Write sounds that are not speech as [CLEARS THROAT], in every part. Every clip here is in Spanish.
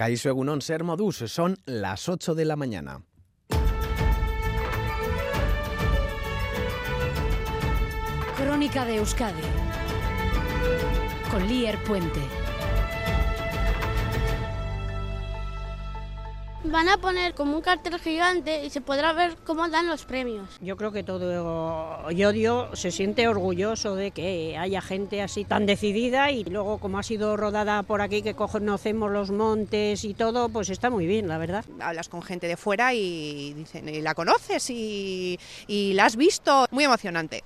Caiso Egunon Ser Modus, son las 8 de la mañana. Crónica de Euskadi con Lier Puente. Van a poner como un cartel gigante y se podrá ver cómo dan los premios. Yo creo que todo Yodio se siente orgulloso de que haya gente así tan decidida y luego como ha sido rodada por aquí que conocemos los montes y todo, pues está muy bien, la verdad. Hablas con gente de fuera y dicen, ¿y la conoces? ¿Y, y la has visto? Muy emocionante.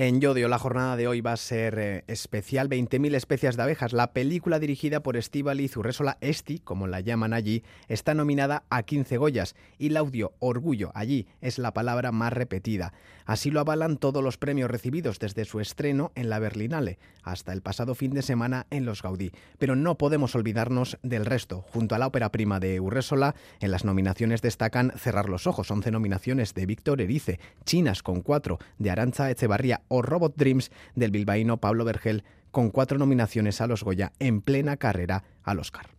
En Yodio la jornada de hoy va a ser eh, especial 20.000 especies de abejas. La película dirigida por Estíbaliz Zurresola Esti, como la llaman allí, está nominada a 15 Goyas y el audio Orgullo allí es la palabra más repetida. Así lo avalan todos los premios recibidos desde su estreno en la Berlinale hasta el pasado fin de semana en los Gaudí. Pero no podemos olvidarnos del resto. Junto a la ópera prima de Urresola, en las nominaciones destacan Cerrar los ojos, 11 nominaciones de Víctor Erice, Chinas con 4 de Arancha Echevarría o Robot Dreams del bilbaíno Pablo Vergel con cuatro nominaciones a los Goya en plena carrera al Oscar.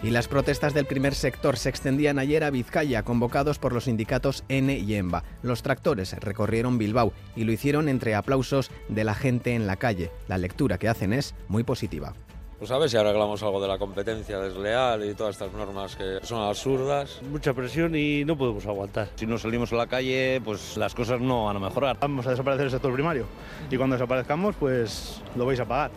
Y las protestas del primer sector se extendían ayer a Vizcaya, convocados por los sindicatos N y EMBA. Los tractores recorrieron Bilbao y lo hicieron entre aplausos de la gente en la calle. La lectura que hacen es muy positiva. Pues a ver si arreglamos algo de la competencia desleal y todas estas normas que son absurdas. Mucha presión y no podemos aguantar. Si no salimos a la calle, pues las cosas no van a mejorar. Vamos a desaparecer el sector primario y cuando desaparezcamos, pues lo vais a pagar.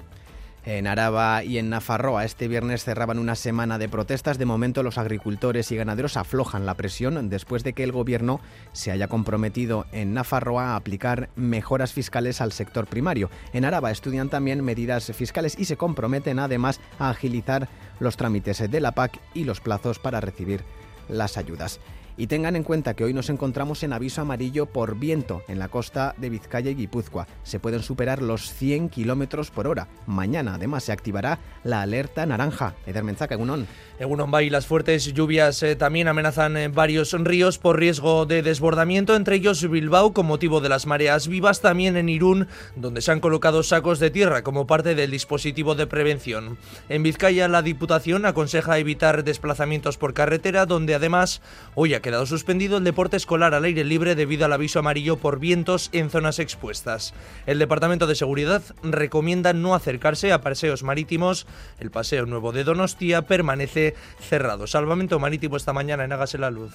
En Araba y en Nafarroa este viernes cerraban una semana de protestas. De momento los agricultores y ganaderos aflojan la presión después de que el gobierno se haya comprometido en Nafarroa a aplicar mejoras fiscales al sector primario. En Araba estudian también medidas fiscales y se comprometen además a agilizar los trámites de la PAC y los plazos para recibir las ayudas. Y tengan en cuenta que hoy nos encontramos en aviso amarillo por viento en la costa de Vizcaya y Guipúzcoa. Se pueden superar los 100 kilómetros por hora. Mañana, además, se activará la alerta naranja. Eder Menzaca, Egunon. Egunon y las fuertes lluvias eh, también amenazan eh, varios ríos por riesgo de desbordamiento, entre ellos Bilbao, con motivo de las mareas vivas, también en Irún, donde se han colocado sacos de tierra como parte del dispositivo de prevención. En Vizcaya, la Diputación aconseja evitar desplazamientos por carretera, donde además hoy ha quedado suspendido el deporte escolar al aire libre debido al aviso amarillo por vientos en zonas expuestas. El Departamento de Seguridad recomienda no acercarse a paseos marítimos. El Paseo Nuevo de Donostia permanece cerrado. Salvamento marítimo esta mañana en Hágase la Luz.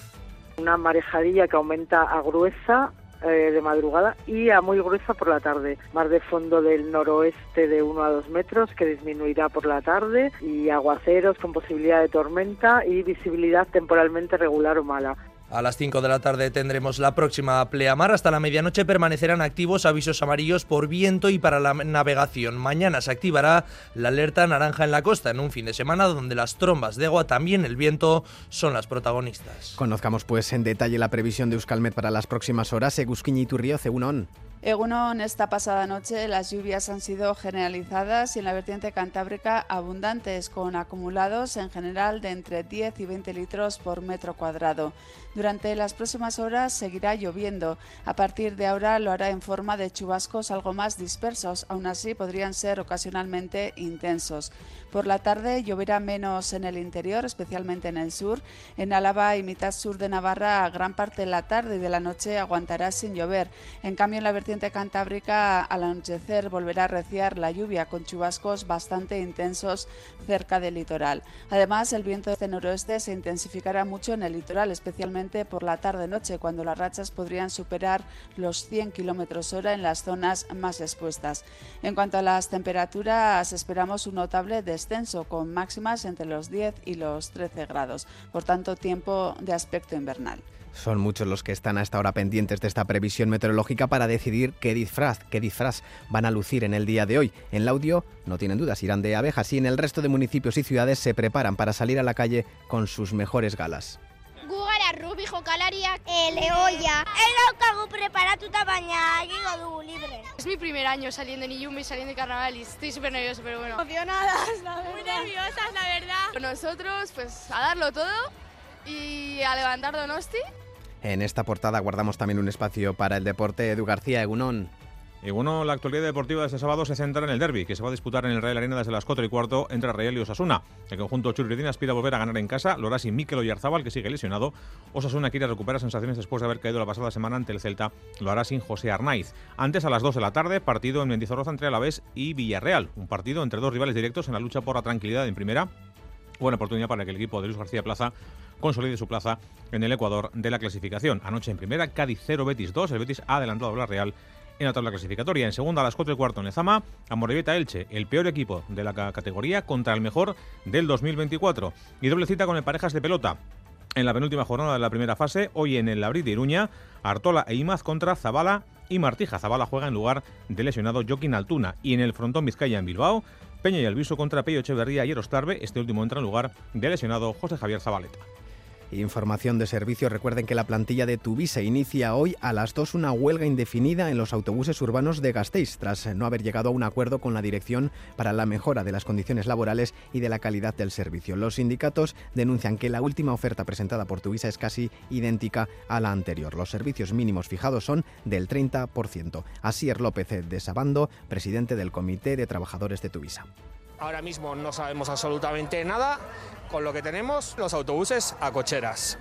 Una marejadilla que aumenta a gruesa eh, de madrugada y a muy gruesa por la tarde. Mar de fondo del noroeste de 1 a 2 metros que disminuirá por la tarde y aguaceros con posibilidad de tormenta y visibilidad temporalmente regular o mala. A las 5 de la tarde tendremos la próxima pleamar. Hasta la medianoche permanecerán activos avisos amarillos por viento y para la navegación. Mañana se activará la alerta naranja en la costa en un fin de semana donde las trombas de agua, también el viento, son las protagonistas. Conozcamos pues en detalle la previsión de Euskalmet para las próximas horas. Turrio, Ceunón. Egunon, esta pasada noche las lluvias han sido generalizadas y en la vertiente cantábrica abundantes, con acumulados en general de entre 10 y 20 litros por metro cuadrado. Durante las próximas horas seguirá lloviendo. A partir de ahora lo hará en forma de chubascos algo más dispersos, aún así podrían ser ocasionalmente intensos. Por la tarde lloverá menos en el interior, especialmente en el sur. En Álava y mitad sur de Navarra, gran parte de la tarde y de la noche aguantará sin llover. En cambio, en la vertiente cantábrica, al anochecer volverá a reciar la lluvia con chubascos bastante intensos cerca del litoral. Además, el viento de noroeste se intensificará mucho en el litoral, especialmente por la tarde-noche, cuando las rachas podrían superar los 100 km hora en las zonas más expuestas. En cuanto a las temperaturas, esperamos un notable descenso, con máximas entre los 10 y los 13 grados. Por tanto, tiempo de aspecto invernal. Son muchos los que están a esta hora pendientes de esta previsión meteorológica para decidir qué disfraz, qué disfraz van a lucir en el día de hoy. En el audio, no tienen dudas, irán de abejas y en el resto de municipios y ciudades se preparan para salir a la calle con sus mejores galas. Gugara rubi jokalariak e, lehoia. Edaukagu preparatuta baina egingo libre. Es mi primer año saliendo en Iyumi, saliendo de carnaval y estoy súper nervioso, pero bueno. Emocionadas, la verdad. Muy nerviosas, la verdad. Nosotros, pues, a darlo todo y a levantar Donosti En esta portada guardamos también un espacio para el deporte. Edu García, Egunón. Y bueno, la actualidad deportiva de este sábado se centra en el derby, que se va a disputar en el Real Arena desde las 4 y cuarto entre Real y Osasuna. El conjunto churritina aspira a volver a ganar en casa, lo hará sin Mikel Oyarzábal, que sigue lesionado. Osasuna quiere recuperar sensaciones después de haber caído la pasada semana ante el Celta, lo hará sin José Arnaiz. Antes, a las 2 de la tarde, partido en Mendizorroza entre Alavés y Villarreal, un partido entre dos rivales directos en la lucha por la tranquilidad en primera. Buena oportunidad para que el equipo de Luis García Plaza consolide su plaza en el Ecuador de la clasificación. Anoche en primera, Cádiz 0, Betis 2, el Betis ha adelantado a la Real en la tabla clasificatoria. En segunda a las 4 y cuarto en Lezama, Amorebieta Elche, el peor equipo de la categoría contra el mejor del 2024. Y doble cita con el Parejas de Pelota. En la penúltima jornada de la primera fase, hoy en el Labrit de Iruña, Artola e Imaz contra Zabala y Martija. Zabala juega en lugar del lesionado Joaquín Altuna. Y en el frontón Vizcaya en Bilbao, Peña y Alviso contra Pello Echeverría y Erostarbe. Este último entra en lugar del lesionado José Javier Zabaleta. Información de servicio. Recuerden que la plantilla de Tuvisa inicia hoy a las 2 una huelga indefinida en los autobuses urbanos de Gasteiz, tras no haber llegado a un acuerdo con la dirección para la mejora de las condiciones laborales y de la calidad del servicio. Los sindicatos denuncian que la última oferta presentada por Tuvisa es casi idéntica a la anterior. Los servicios mínimos fijados son del 30%. Asier López de Sabando, presidente del Comité de Trabajadores de Tuvisa. Ahora mismo no sabemos absolutamente nada. Con lo que tenemos, los autobuses a cocheras.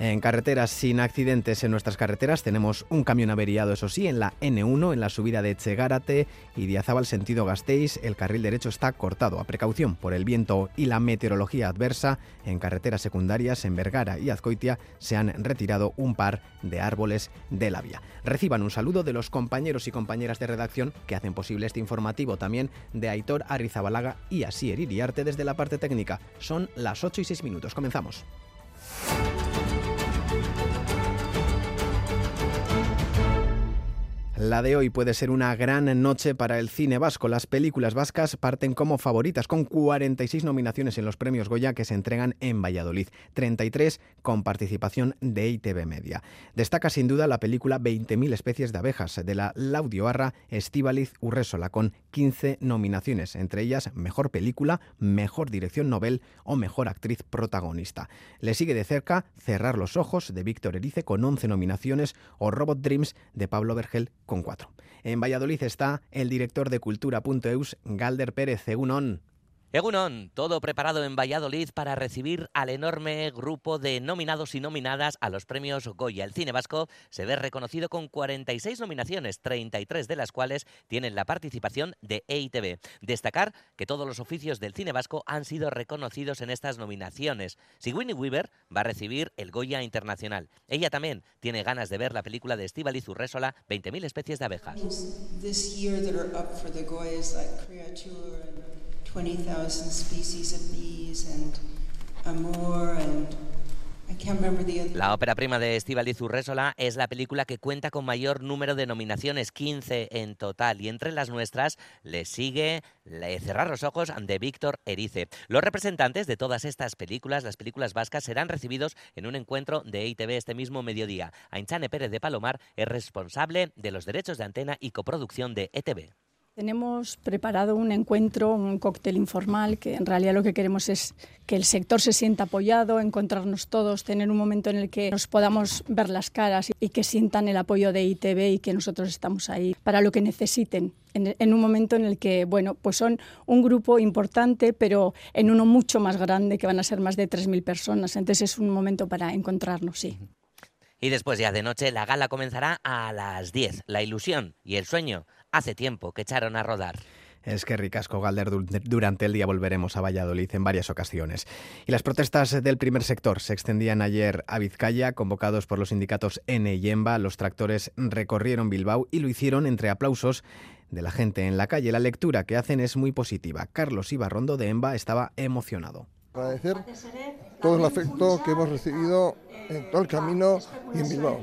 En carreteras sin accidentes en nuestras carreteras tenemos un camión averiado, eso sí, en la N1, en la subida de Chegárate y Diazábal sentido Gasteiz, el carril derecho está cortado a precaución por el viento y la meteorología adversa. En carreteras secundarias en Vergara y Azcoitia se han retirado un par de árboles de la vía. Reciban un saludo de los compañeros y compañeras de redacción que hacen posible este informativo, también de Aitor Arrizabalaga y Asier Iriarte desde la parte técnica. Son las 8 y 6 minutos. Comenzamos. La de hoy puede ser una gran noche para el cine vasco. Las películas vascas parten como favoritas, con 46 nominaciones en los premios Goya que se entregan en Valladolid, 33 con participación de ITV Media. Destaca sin duda la película 20.000 especies de abejas de la Laudioarra Estíbaliz Urresola, con 15 nominaciones, entre ellas Mejor Película, Mejor Dirección Nobel o Mejor Actriz Protagonista. Le sigue de cerca Cerrar los Ojos de Víctor Erice con 11 nominaciones o Robot Dreams de Pablo Vergel En Valladolid está el director de Cultura.eus, Galder Pérez, Egunon. Egunon, todo preparado en Valladolid para recibir al enorme grupo de nominados y nominadas a los premios Goya. El cine vasco se ve reconocido con 46 nominaciones, 33 de las cuales tienen la participación de EITB. Destacar que todos los oficios del cine vasco han sido reconocidos en estas nominaciones. Sigourney Weaver va a recibir el Goya Internacional. Ella también tiene ganas de ver la película de Estíbaliz Urresola, 20.000 especies de abejas. 20,000 species of bees and amor and. La ópera prima de Estíbaliz Urresola es la película que cuenta con mayor número de nominaciones, 15 en total, y entre las nuestras le sigue Cerrar los ojos de Víctor Erice. Los representantes de todas estas películas, las películas vascas, serán recibidos en un encuentro de ITV este mismo mediodía. Ainchane Pérez de Palomar es responsable de los derechos de antena y coproducción de ETV. Tenemos preparado un encuentro, un cóctel informal, que en realidad lo que queremos es que el sector se sienta apoyado, encontrarnos todos, tener un momento en el que nos podamos ver las caras y que sientan el apoyo de ITV y que nosotros estamos ahí para lo que necesiten. En, un momento en el que, bueno, pues son un grupo importante, pero en uno mucho más grande, que van a ser más de 3.000 personas. Entonces es un momento para encontrarnos, sí. Y después ya de noche la gala comenzará a las 10. La ilusión y el sueño hace tiempo que echaron a rodar. Es que ricasco, Galder. Durante el día volveremos a Valladolid en varias ocasiones. Y las protestas del primer sector se extendían ayer a Vizcaya, convocados por los sindicatos N y EMBA. Los tractores recorrieron Bilbao y lo hicieron entre aplausos de la gente en la calle. La lectura que hacen es muy positiva. Carlos Ibarrondo de EMBA estaba emocionado. Agradecer todo el afecto que hemos recibido en todo el camino y en Bilbao.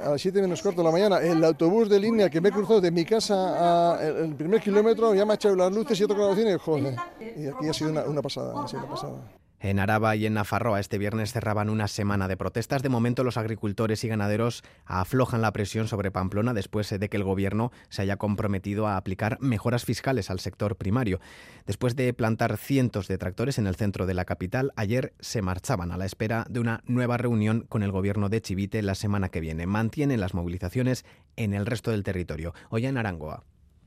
A las 7 menos cuarto de la mañana, el autobús de línea que me he cruzado de mi casa al primer kilómetro ya me ha echado las luces y otro cine, joder. Y aquí ha sido una, pasada, ha sido una pasada. En Araba y en Nafarroa este viernes cerraban una semana de protestas. De momento los agricultores y ganaderos aflojan la presión sobre Pamplona después de que el gobierno se haya comprometido a aplicar mejoras fiscales al sector primario. Después de plantar cientos de tractores en el centro de la capital, ayer se marchaban a la espera de una nueva reunión con el gobierno de Chivite la semana que viene. Mantienen las movilizaciones en el resto del territorio. Hoy en Arangoa.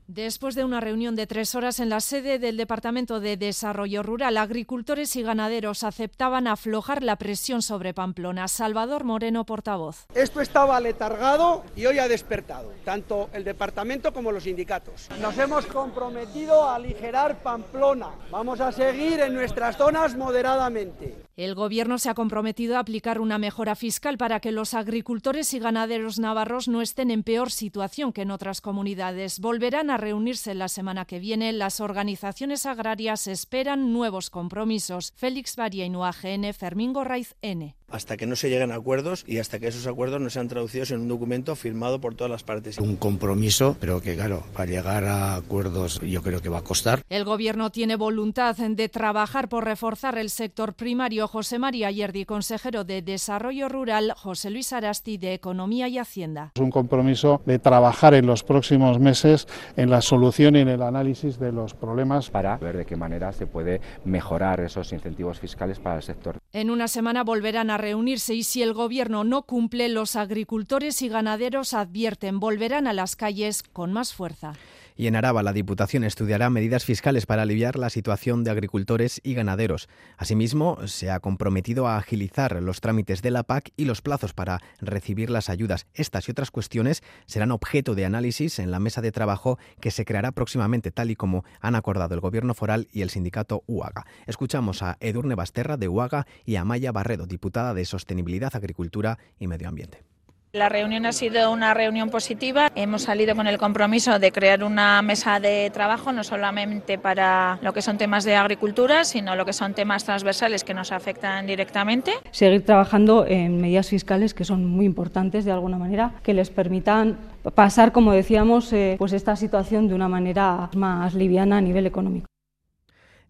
Después de una reunión de tres horas en la sede del Departamento de Desarrollo Rural, agricultores y ganaderos aceptaban aflojar la presión sobre Pamplona. Salvador Moreno, portavoz. Esto estaba letargado y hoy ha despertado, tanto el departamento como los sindicatos. Nos hemos comprometido a aligerar Pamplona. Vamos a seguir en nuestras zonas moderadamente. El Gobierno se ha comprometido a aplicar una mejora fiscal para que los agricultores y ganaderos navarros no estén en peor situación que en otras comunidades. Volverán a reunirse la semana que viene. Las organizaciones agrarias esperan nuevos compromisos. Félix AGN, Fermín Gorraiz, N hasta que no se lleguen a acuerdos y hasta que esos acuerdos no sean traducidos en un documento firmado por todas las partes. Un compromiso, pero que claro, para llegar a acuerdos yo creo que va a costar. El Gobierno tiene voluntad de trabajar por reforzar el sector primario. José María Yerdi, consejero de Desarrollo Rural, José Luis Arasti, de Economía y Hacienda. Es un compromiso de trabajar en los próximos meses en la solución y en el análisis de los problemas. Para ver de qué manera se puede mejorar esos incentivos fiscales para el sector. En una semana volverán a reunirse y si el Gobierno no cumple, los agricultores y ganaderos advierten volverán a las calles con más fuerza. Y en Araba, la Diputación estudiará medidas fiscales para aliviar la situación de agricultores y ganaderos. Asimismo, se ha comprometido a agilizar los trámites de la PAC y los plazos para recibir las ayudas. Estas y otras cuestiones serán objeto de análisis en la mesa de trabajo que se creará próximamente, tal y como han acordado el Gobierno foral y el sindicato UAGA. Escuchamos a Edurne Basterra de UAGA y a Maya Barredo, diputada de Sostenibilidad, Agricultura y Medio Ambiente. La reunión ha sido una reunión positiva. Hemos salido con el compromiso de crear una mesa de trabajo, no solamente para lo que son temas de agricultura, sino lo que son temas transversales que nos afectan directamente. Seguir trabajando en medidas fiscales que son muy importantes de alguna manera, que les permitan pasar, como decíamos, eh, pues esta situación de una manera más liviana a nivel económico.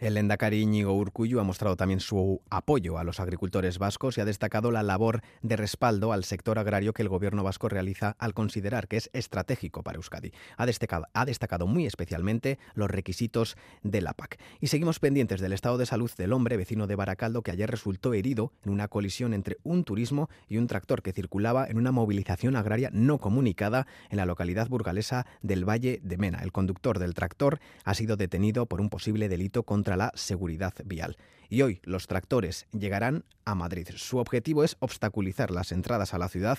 El Endacari Íñigo Urcuyu ha mostrado también su apoyo a los agricultores vascos y ha destacado la labor de respaldo al sector agrario que el gobierno vasco realiza al considerar que es estratégico para Euskadi. Ha destacado, ha destacado muy especialmente los requisitos de la PAC. Y seguimos pendientes del estado de salud del hombre vecino de Baracaldo que ayer resultó herido en una colisión entre un turismo y un tractor que circulaba en una movilización agraria no comunicada en la localidad burgalesa del Valle de Mena. El conductor del tractor ha sido detenido por un posible delito contra la seguridad vial. Y hoy los tractores llegarán a Madrid. Su objetivo es obstaculizar las entradas a la ciudad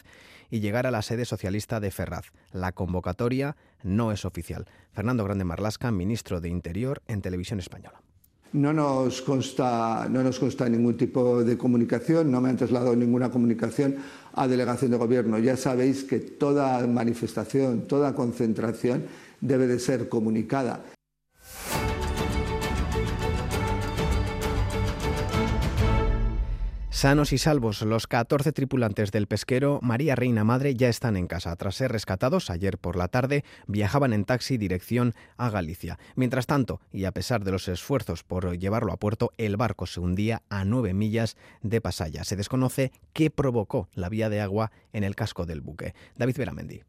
y llegar a la sede socialista de Ferraz. La convocatoria no es oficial. Fernando Grande Marlasca, ministro de Interior en Televisión Española. No nos, consta, no nos consta ningún tipo de comunicación, no me han trasladado ninguna comunicación a delegación de gobierno. Ya sabéis que toda manifestación, toda concentración debe de ser comunicada. Sanos y salvos, los 14 tripulantes del pesquero María Reina Madre ya están en casa. Tras ser rescatados ayer por la tarde, viajaban en taxi dirección a Galicia. Mientras tanto, y a pesar de los esfuerzos por llevarlo a puerto, el barco se hundía a nueve millas de Pasaya. Se desconoce qué provocó la vía de agua en el casco del buque. David Veramendi.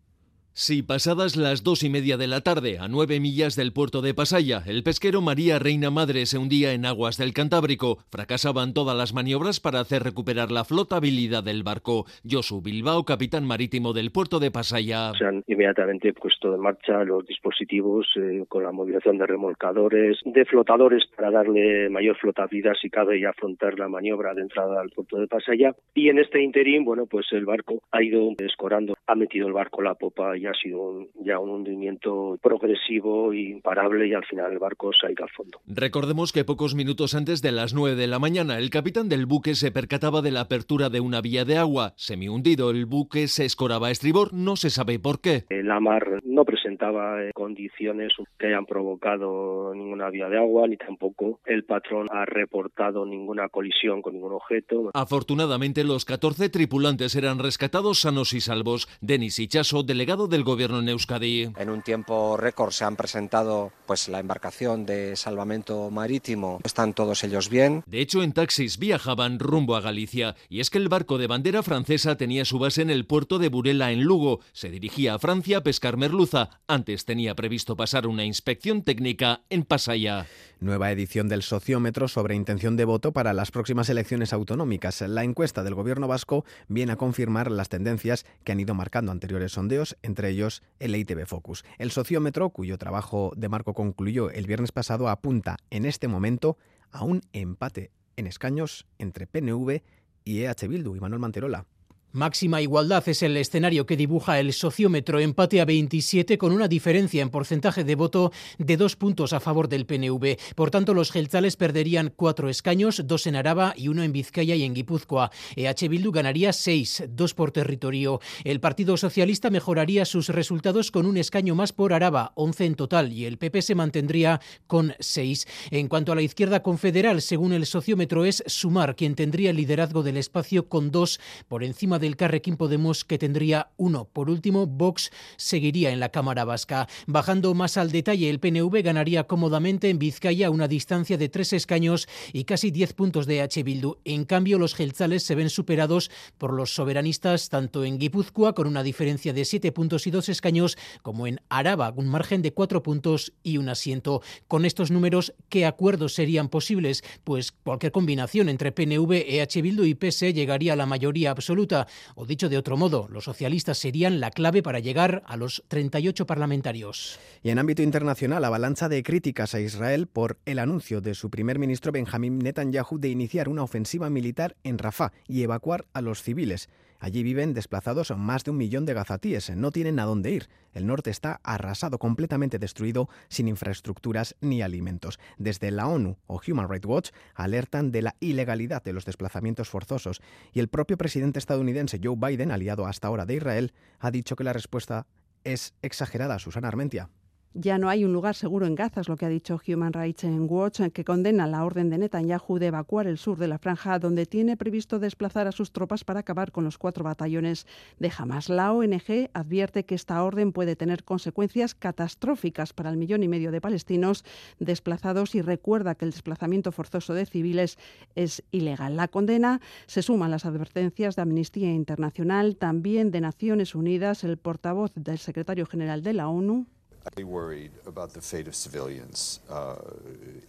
Si pasadas las dos y media de la tarde, a nueve millas del puerto de Pasaya, el pesquero María Reina Madre se hundía en aguas del Cantábrico, fracasaban todas las maniobras para hacer recuperar la flotabilidad del barco. Josu Bilbao, capitán marítimo del puerto de Pasaya. Se han inmediatamente puesto en marcha los dispositivos eh, con la movilización de remolcadores, de flotadores para darle mayor flotabilidad si cabe y afrontar la maniobra de entrada al puerto de Pasaya. Y en este interín, bueno, pues el barco ha ido escorando, ha metido el barco la popa y ha sido ya un hundimiento progresivo e imparable y al final el barco se ha ido al fondo. Recordemos que pocos minutos antes de las 9 de la mañana el capitán del buque se percataba de la apertura de una vía de agua. Semi hundido el buque se escoraba a estribor, no se sabe por qué. La mar no presenta presentaba eh, condiciones que hayan provocado ninguna vía de agua, ni tampoco el patrón ha reportado ninguna colisión con ningún objeto. Afortunadamente, los 14 tripulantes eran rescatados sanos y salvos. Denis Ichaso, delegado del gobierno en Euskadi. En un tiempo récord se han presentado pues la embarcación de salvamento marítimo. Están todos ellos bien. De hecho, en taxis viajaban rumbo a Galicia. Y es que el barco de bandera francesa tenía su base en el puerto de Burela, en Lugo. Se dirigía a Francia a pescar merluza. Antes tenía previsto pasar una inspección técnica en Pasaya. Nueva edición del sociómetro sobre intención de voto para las próximas elecciones autonómicas. La encuesta del gobierno vasco viene a confirmar las tendencias que han ido marcando anteriores sondeos, entre ellos el ITV Focus. El sociómetro, cuyo trabajo de marco concluyó el viernes pasado, apunta en este momento a un empate en escaños entre PNV y EH Bildu y Manuel Manterola. Máxima igualdad es el escenario que dibuja el sociómetro empate a 27 con una diferencia en porcentaje de voto de dos puntos a favor del PNV. Por tanto, los gelzales perderían cuatro escaños, dos en Araba y uno en Vizcaya y en Guipúzcoa. EH Bildu ganaría seis, dos por territorio. El Partido Socialista mejoraría sus resultados con un escaño más por Araba, 11 en total, y el PP se mantendría con seis. En cuanto a la izquierda confederal, según el sociómetro, es Sumar quien tendría el liderazgo del espacio con dos por encima de del Carrequín Podemos, que tendría uno. Por último, Vox seguiría en la Cámara Vasca. Bajando más al detalle, el PNV ganaría cómodamente en Vizcaya una distancia de tres escaños y casi diez puntos de H. Bildu. En cambio, los gelzales se ven superados por los soberanistas tanto en Guipúzcoa, con una diferencia de siete puntos y dos escaños, como en Araba, un margen de cuatro puntos y un asiento. Con estos números, ¿qué acuerdos serían posibles? Pues cualquier combinación entre PNV, EH Bildu y PS llegaría a la mayoría absoluta. O dicho de otro modo, los socialistas serían la clave para llegar a los 38 parlamentarios. Y en ámbito internacional, avalancha de críticas a Israel por el anuncio de su primer ministro Benjamín Netanyahu de iniciar una ofensiva militar en Rafah y evacuar a los civiles. Allí viven desplazados más de un millón de gazatíes. No tienen a dónde ir. El norte está arrasado, completamente destruido, sin infraestructuras ni alimentos. Desde la ONU o Human Rights Watch alertan de la ilegalidad de los desplazamientos forzosos. Y el propio presidente estadounidense Joe Biden, aliado hasta ahora de Israel, ha dicho que la respuesta es exagerada. Susana Armentia. Ya no hay un lugar seguro en Gaza, es lo que ha dicho Human Rights Watch, que condena la orden de Netanyahu de evacuar el sur de la franja, donde tiene previsto desplazar a sus tropas para acabar con los cuatro batallones de Hamas. La ONG advierte que esta orden puede tener consecuencias catastróficas para el millón y medio de palestinos desplazados y recuerda que el desplazamiento forzoso de civiles es ilegal. La condena se suma a las advertencias de Amnistía Internacional, también de Naciones Unidas, el portavoz del secretario general de la ONU,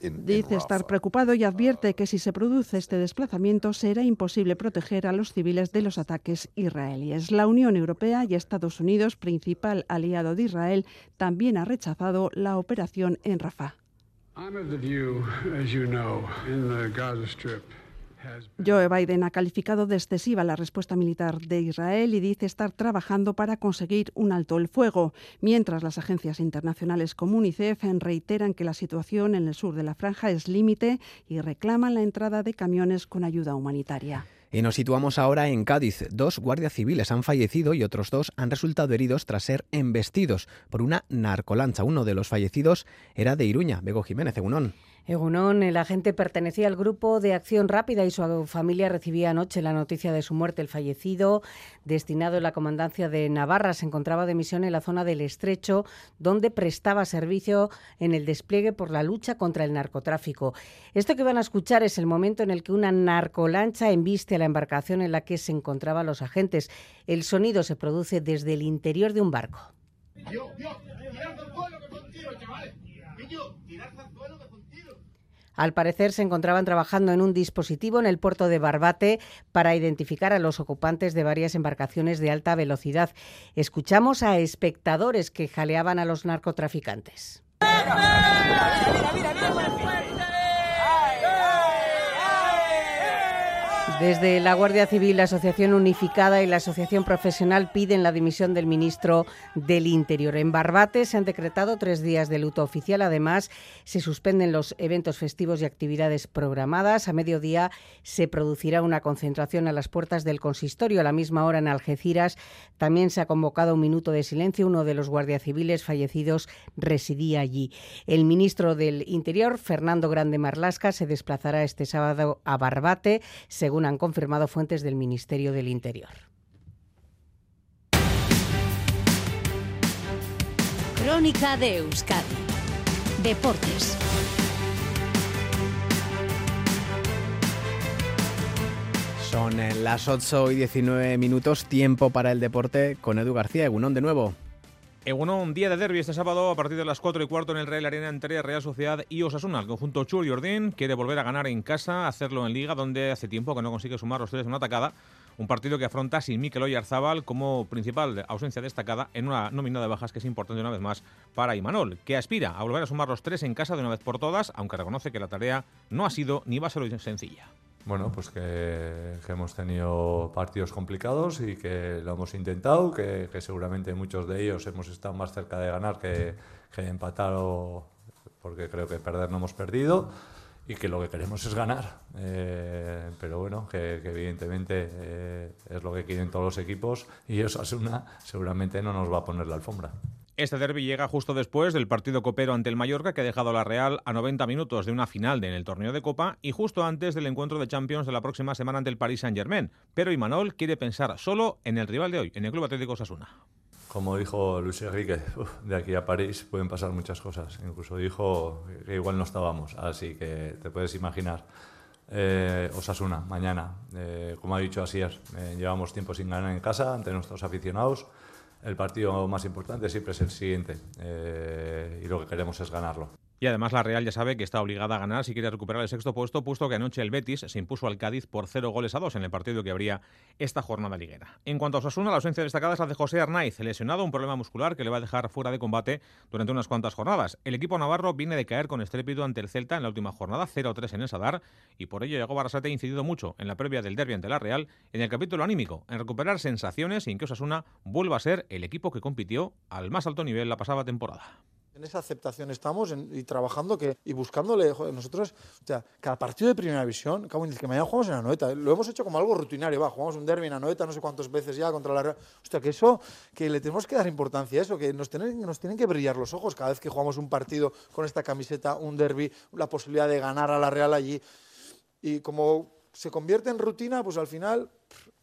Dice estar preocupado y advierte que si se produce este desplazamiento será imposible proteger a los civiles de los ataques israelíes. La Unión Europea y Estados Unidos, principal aliado de Israel, también ha rechazado la operación en Rafah. Joe Biden ha calificado de excesiva la respuesta militar de Israel y dice estar trabajando para conseguir un alto el fuego, mientras las agencias internacionales como UNICEF reiteran que la situación en el sur de la franja es límite y reclaman la entrada de camiones con ayuda humanitaria. Y nos situamos ahora en Cádiz. Dos guardias civiles han fallecido y otros dos han resultado heridos tras ser embestidos por una narcolancha. Uno de los fallecidos era de Iruña, Bego Jiménez, Egunón. Egunón, el agente pertenecía al grupo de acción rápida y su familia recibía anoche la noticia de su muerte. El fallecido, destinado en la comandancia de Navarra, se encontraba de misión en la zona del Estrecho, donde prestaba servicio en el despliegue por la lucha contra el narcotráfico. Esto que van a escuchar es el momento en el que una narcolancha embiste a la embarcación en la que se encontraban los agentes. El sonido se produce desde el interior de un barco. Al parecer se encontraban trabajando en un dispositivo en el puerto de Barbate para identificar a los ocupantes de varias embarcaciones de alta velocidad. Escuchamos a espectadores que jaleaban a los narcotraficantes. Desde la Guardia Civil, la Asociación Unificada y la Asociación Profesional piden la dimisión del ministro del Interior. En Barbate se han decretado tres días de luto oficial. Además, se suspenden los eventos festivos y actividades programadas. A mediodía se producirá una concentración a las puertas del consistorio. A la misma hora en Algeciras también se ha convocado un minuto de silencio. Uno de los guardias civiles fallecidos residía allí. El ministro del Interior, Fernando Grande Marlasca, se desplazará este sábado a Barbate, según han confirmado fuentes del Ministerio del Interior. Crónica de Euskadi. Deportes. Son eh, las 8 y 19 minutos, tiempo para el deporte con Edu García. Egunón de nuevo. Un día de derby este sábado a partir de las 4 y cuarto en el Real Arena entre Real Sociedad y Osasuna. El conjunto Chur y Ordín quiere volver a ganar en casa, hacerlo en Liga, donde hace tiempo que no consigue sumar los tres en una atacada. Un partido que afronta sin Mikel Oyarzábal como principal ausencia destacada en una nómina de bajas que es importante una vez más para Imanol, que aspira a volver a sumar los tres en casa de una vez por todas, aunque reconoce que la tarea no ha sido ni va a ser sencilla. Bueno, pues que, hemos tenido partidos complicados y que lo hemos intentado, que, seguramente muchos de ellos hemos estado más cerca de ganar que, de empatar, o, porque creo que perder no hemos perdido y que lo que queremos es ganar. Eh, pero bueno, que, evidentemente eh, es lo que quieren todos los equipos y eso una seguramente no nos va a poner la alfombra. Este derby llega justo después del partido copero ante el Mallorca que ha dejado la Real a 90 minutos de una final en el torneo de Copa y justo antes del encuentro de Champions de la próxima semana ante el Paris Saint-Germain. Pero Imanol quiere pensar solo en el rival de hoy, en el Club Atlético Sasuna. Como dijo Luis Enrique, de aquí a París pueden pasar muchas cosas. Incluso dijo que igual no estábamos, así que te puedes imaginar. Eh, Osasuna, mañana. Eh, como ha dicho Asier, eh, llevamos tiempo sin ganar en casa ante nuestros aficionados el partido más importante siempre es el siguiente eh, y lo que queremos es ganarlo. Y además la Real ya sabe que está obligada a ganar si quiere recuperar el sexto puesto, puesto que anoche el Betis se impuso al Cádiz por cero goles a dos en el partido que habría esta jornada liguera. En cuanto a Osasuna, la ausencia destacada es la de José Arnaiz, lesionado, un problema muscular que le va a dejar fuera de combate durante unas cuantas jornadas. El equipo navarro viene de caer con estrépito ante el Celta en la última jornada, 0-3 en el Sadar, y por ello llegó Barasate ha incidido mucho en la previa del derbi ante la Real en el capítulo anímico, en recuperar sensaciones y en que Osasuna vuelva a ser el equipo que compitió al más alto nivel la pasada temporada. En esa aceptación estamos y trabajando que, y buscándole, nosotros, o sea, cada partido de primera división, que mañana jugamos en Anoeta, lo hemos hecho como algo rutinario, va, jugamos un derby en Anoeta no sé cuántas veces ya contra la Real. Hostia, que eso, que le tenemos que dar importancia a eso, que nos tienen, nos tienen que brillar los ojos cada vez que jugamos un partido con esta camiseta, un derby, la posibilidad de ganar a la Real allí. Y como se convierte en rutina, pues al final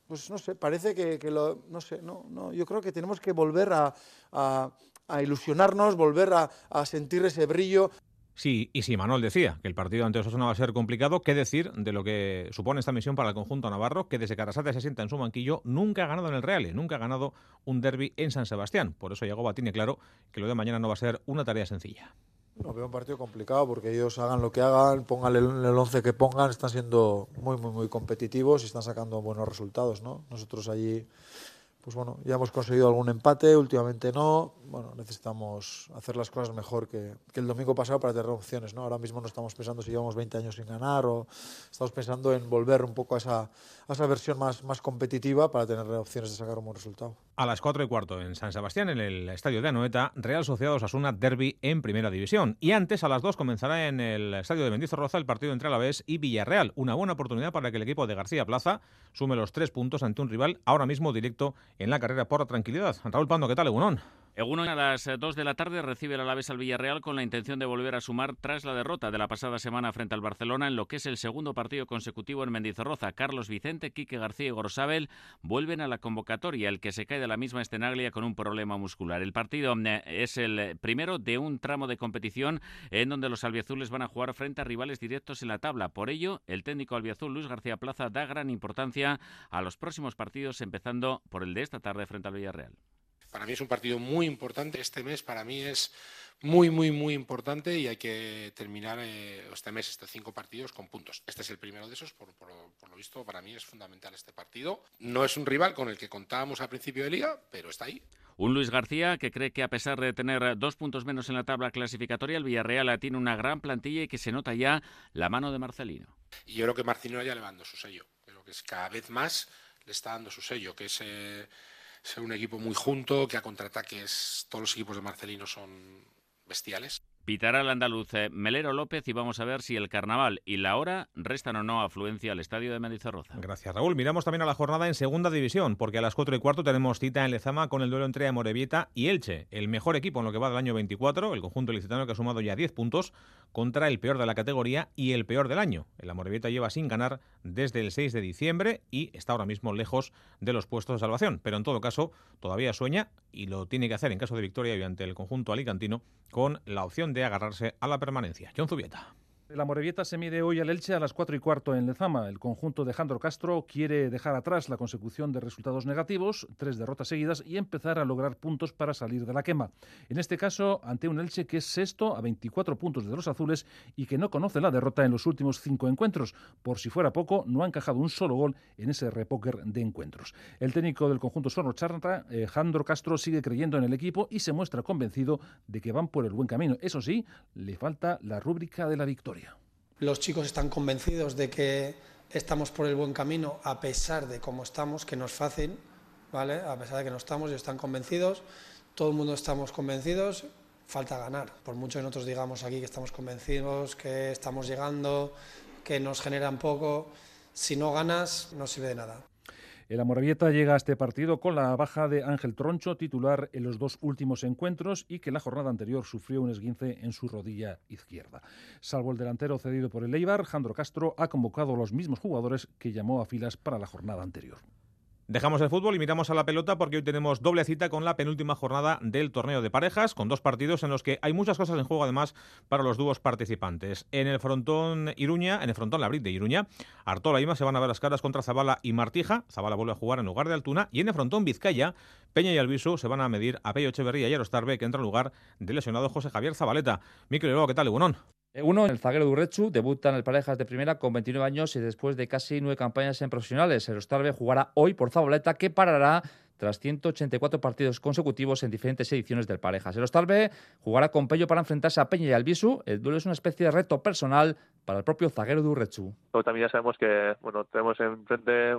pues no sé, parece que, que, lo, no sé, no, no, yo creo que tenemos que volver a, a, a ilusionarnos, volver a, a sentir ese brillo. Sí, y si Manuel decía que el partido ante Osasuna va a ser complicado, ¿qué decir de lo que supone esta misión para el conjunto navarro, que desde que Arrasate se sienta en su banquillo nunca ha ganado en el Real, nunca ha ganado un derby en San Sebastián? Por eso Yagoba tiene claro que lo de mañana no va a ser una tarea sencilla. No, veo un partido complicado porque ellos hagan lo que hagan, pongan el, el once que pongan, están siendo muy, muy, muy competitivos y están sacando buenos resultados, ¿no? Nosotros allí pues bueno, ya hemos conseguido algún empate, últimamente no. Bueno, necesitamos hacer las cosas mejor que, el domingo pasado para tener opciones, ¿no? Ahora mismo no estamos pensando si llevamos 20 años sin ganar o estamos pensando en volver un poco a esa, versión más competitiva para tener opciones de sacar un buen resultado. A las 4 y cuarto en San Sebastián, en el estadio de Anoeta, Real Sociedad Osasuna Derby en Primera División. Y antes, a las 2, comenzará en el estadio de Mendizorroza el partido entre Alavés y Villarreal. Una buena oportunidad para que el equipo de García Plaza sume los tres puntos ante un rival ahora mismo directo en la carrera por la tranquilidad. Raúl Pando, ¿qué tal, Egunon? Egunon a las 2 de la tarde recibe el Alavés al Villarreal con la intención de volver a sumar tras la derrota de la pasada semana frente al Barcelona en lo que es el segundo partido consecutivo en Mendizorroza. Carlos Vicente, Quique García y Gorsabel vuelven a la convocatoria, el que se cae de la misma estenaglia con un problema muscular. El partido eh, es el primero de un tramo de competición en donde los albiazules van a jugar frente a rivales directos en la tabla. Por ello, el técnico albiazul Luis García Plaza da gran importancia a los próximos partidos, empezando por el de esta tarde frente al Villarreal. Para mí es un partido muy importante. Este mes para mí es muy, muy, muy importante y hay que terminar eh, este mes, estos cinco partidos, con puntos. Este es el primero de esos, por, por, por, lo visto, para mí es fundamental este partido. No es un rival con el que contábamos al principio de liga, pero está ahí. Un Luis García que cree que a pesar de tener dos puntos menos en la tabla clasificatoria, el Villarreal tiene una gran plantilla y que se nota ya la mano de Marcelino. Y yo creo que Marcelino ya le su sello. Creo que es cada vez más le está dando su sello, que es eh, ser un equipo muy junto, que a contraataques todos los equipos de Marcelino son bestiales. Pitará el andaluz eh, Melero López y vamos a ver si el carnaval y la hora restan o no afluencia al estadio de Mendizorroza. Gracias, Raúl. Miramos también a la jornada en segunda división, porque a las 4 y cuarto tenemos cita en Lezama con el duelo entre Amorebieta y Elche, el mejor equipo en lo que va del año 24, el conjunto licitano que ha sumado ya 10 puntos, contra el peor de la categoría y el peor del año. El Amorebieta lleva sin ganar desde el 6 de diciembre y está ahora mismo lejos de los puestos de salvación, pero en todo caso todavía sueña y lo tiene que hacer en caso de victoria y ante el conjunto alicantino con la opción de agarrarse a la permanencia. John Zubieta. La Morevieta se mide hoy al Elche a las 4 y cuarto en Lezama. El conjunto de Jandro Castro quiere dejar atrás la consecución de resultados negativos, tres derrotas seguidas, y empezar a lograr puntos para salir de la quema. En este caso, ante un Elche que es sexto a 24 puntos de los azules y que no conoce la derrota en los últimos cinco encuentros. Por si fuera poco, no ha encajado un solo gol en ese repóquer de encuentros. El técnico del conjunto Sorno Charnata, eh, Jandro Castro, sigue creyendo en el equipo y se muestra convencido de que van por el buen camino. Eso sí, le falta la rúbrica de la victoria. Los chicos están convencidos de que estamos por el buen camino a pesar de cómo estamos, que no es fácil, ¿vale? A pesar de que no estamos, ellos están convencidos, todo el mundo estamos convencidos, falta ganar. Por mucho que nosotros digamos aquí que estamos convencidos, que estamos llegando, que nos generan poco, si no ganas no sirve de nada. El Amorebieta llega a este partido con la baja de Ángel Troncho, titular en los dos últimos encuentros y que la jornada anterior sufrió un esguince en su rodilla izquierda. Salvo el delantero cedido por el Eibar, Jandro Castro ha convocado a los mismos jugadores que llamó a filas para la jornada anterior. Dejamos el fútbol y miramos a la pelota porque hoy tenemos doble cita con la penúltima jornada del torneo de parejas, con dos partidos en los que hay muchas cosas en juego además para los dúos participantes. En el frontón Iruña, en el frontón Labrit de Iruña, Artola y Ima se van a ver las caras contra Zabala y Martija. Zabala vuelve a jugar en lugar de Altuna. Y en el frontón Vizcaya, Peña y Albisu se van a medir a Pello Echeverría y Arostarbe, que entra en lugar del lesionado José Javier Zabaleta. Miquel ¿qué tal, Egunon? Uno, el zaguero Durrechu, debuta en el Parejas de Primera con 29 años y después de casi nueve campañas en profesionales. El Ostarbe jugará hoy por Zabaleta, que parará tras 184 partidos consecutivos en diferentes ediciones del Parejas. El Ostarbe jugará con Pello para enfrentarse a Peña y Albisu. El duelo es una especie de reto personal para el propio zaguero Durrechu. También ya sabemos que bueno, tenemos enfrente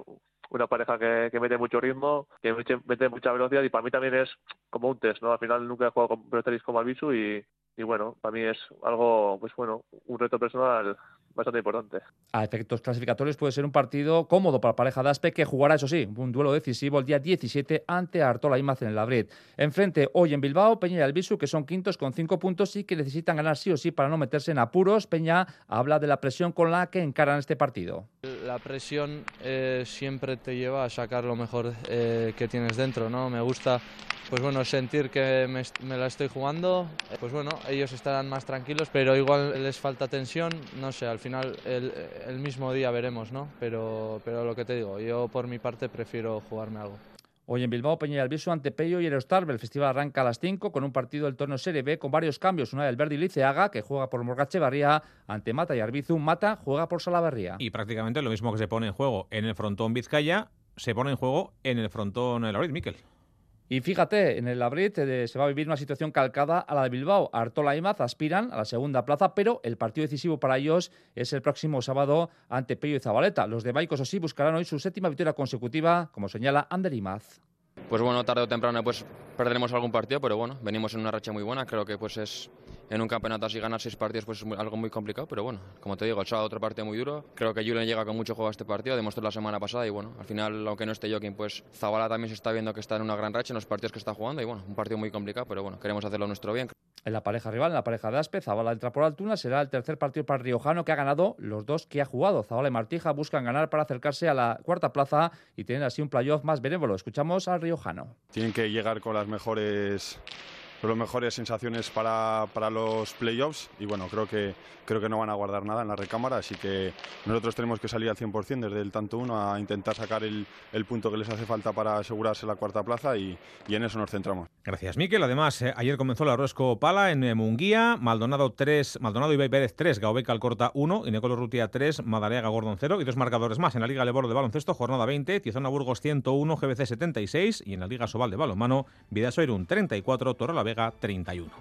una pareja que, mete mucho ritmo, que mete, mucha velocidad y para mí también es como un test, ¿no? Al final nunca he jugado con peloteris como Albisu y, y bueno, para mí es algo, pues bueno, un reto personal bastante importante. A efectos clasificatorios puede ser un partido cómodo para la pareja de Aspe que jugará, eso sí, un duelo decisivo el día 17 ante Artola Imaz en el Labrit. Enfrente hoy en Bilbao, Peña y Albisu, que son quintos con cinco puntos y que necesitan ganar sí o sí para no meterse en apuros. Peña habla de la presión con la que encaran este partido. La presión eh, siempre te lleva a sacar lo mejor eh, que tienes dentro, ¿no? Me gusta pues bueno, sentir que me, la estoy jugando, pues bueno, ellos estarán más tranquilos, pero igual les falta tensión, no sé, al final el, mismo día veremos, ¿no? Pero, pero lo que te digo, yo por mi parte prefiero jugarme algo. Hoy en Bilbao, Peña y Albisu ante Pello y Erostarbe. El festival arranca a las 5 con un partido del torneo Serie B con varios cambios. Una del Verdi Liceaga, que juega por Morgache Barría, ante Mata y Arbizu. Mata juega por Salaverría. Y prácticamente lo mismo que se pone en juego en el frontón Vizcaya, se pone en juego en el frontón Laurit Miquel. Y fíjate, en el Labrit eh, se va a vivir una situación calcada a la de Bilbao. Artola y Maz aspiran a la segunda plaza, pero el partido decisivo para ellos es el próximo sábado ante Pello y Zabaleta. Los de Baicos sí buscarán hoy su séptima victoria consecutiva, como señala Ander Imaz. Pues bueno, tarde o temprano pues perderemos algún partido, pero bueno, venimos en una racha muy buena. Creo que pues es en un campeonato así ganar seis partidos pues es algo muy complicado, pero bueno, como te digo, el sábado otro partido muy duro. Creo que Julen llega con mucho juego a este partido, demostró la semana pasada y bueno, al final, aunque no esté Joaquín, pues Zabala también se está viendo que está en una gran racha en los partidos que está jugando y bueno, un partido muy complicado, pero bueno, queremos hacerlo nuestro bien. En la pareja rival, en la pareja de Aspe, Zabala entra por Altuna, será el tercer partido para el Riojano que ha ganado los dos que ha jugado. Zabala y Martija buscan ganar para acercarse a la cuarta plaza y tener así un playoff más benévolo. Escuchamos al Tienen que llegar con las mejores las mejores sensaciones para, para, los playoffs y bueno, creo que, creo que no van a guardar nada en la recámara, así que nosotros tenemos que salir al 100% desde el tanto uno a intentar sacar el, el, punto que les hace falta para asegurarse la cuarta plaza y, y en eso nos centramos. Gracias, Miquel. Además, eh, ayer comenzó la Rosco Pala en eh, Munguía, Maldonado 3, Maldonado y Pérez 3, Gaobeca Alcorta 1, Inecolo Rutia 3, Madariaga Gordon 0 y dos marcadores más en la Liga Leboro de Baloncesto, jornada 20, Tizona Burgos 101, GBC 76 y en la Liga Sobal de Balonmano, Vidasoirun 34, Torre Vega 31.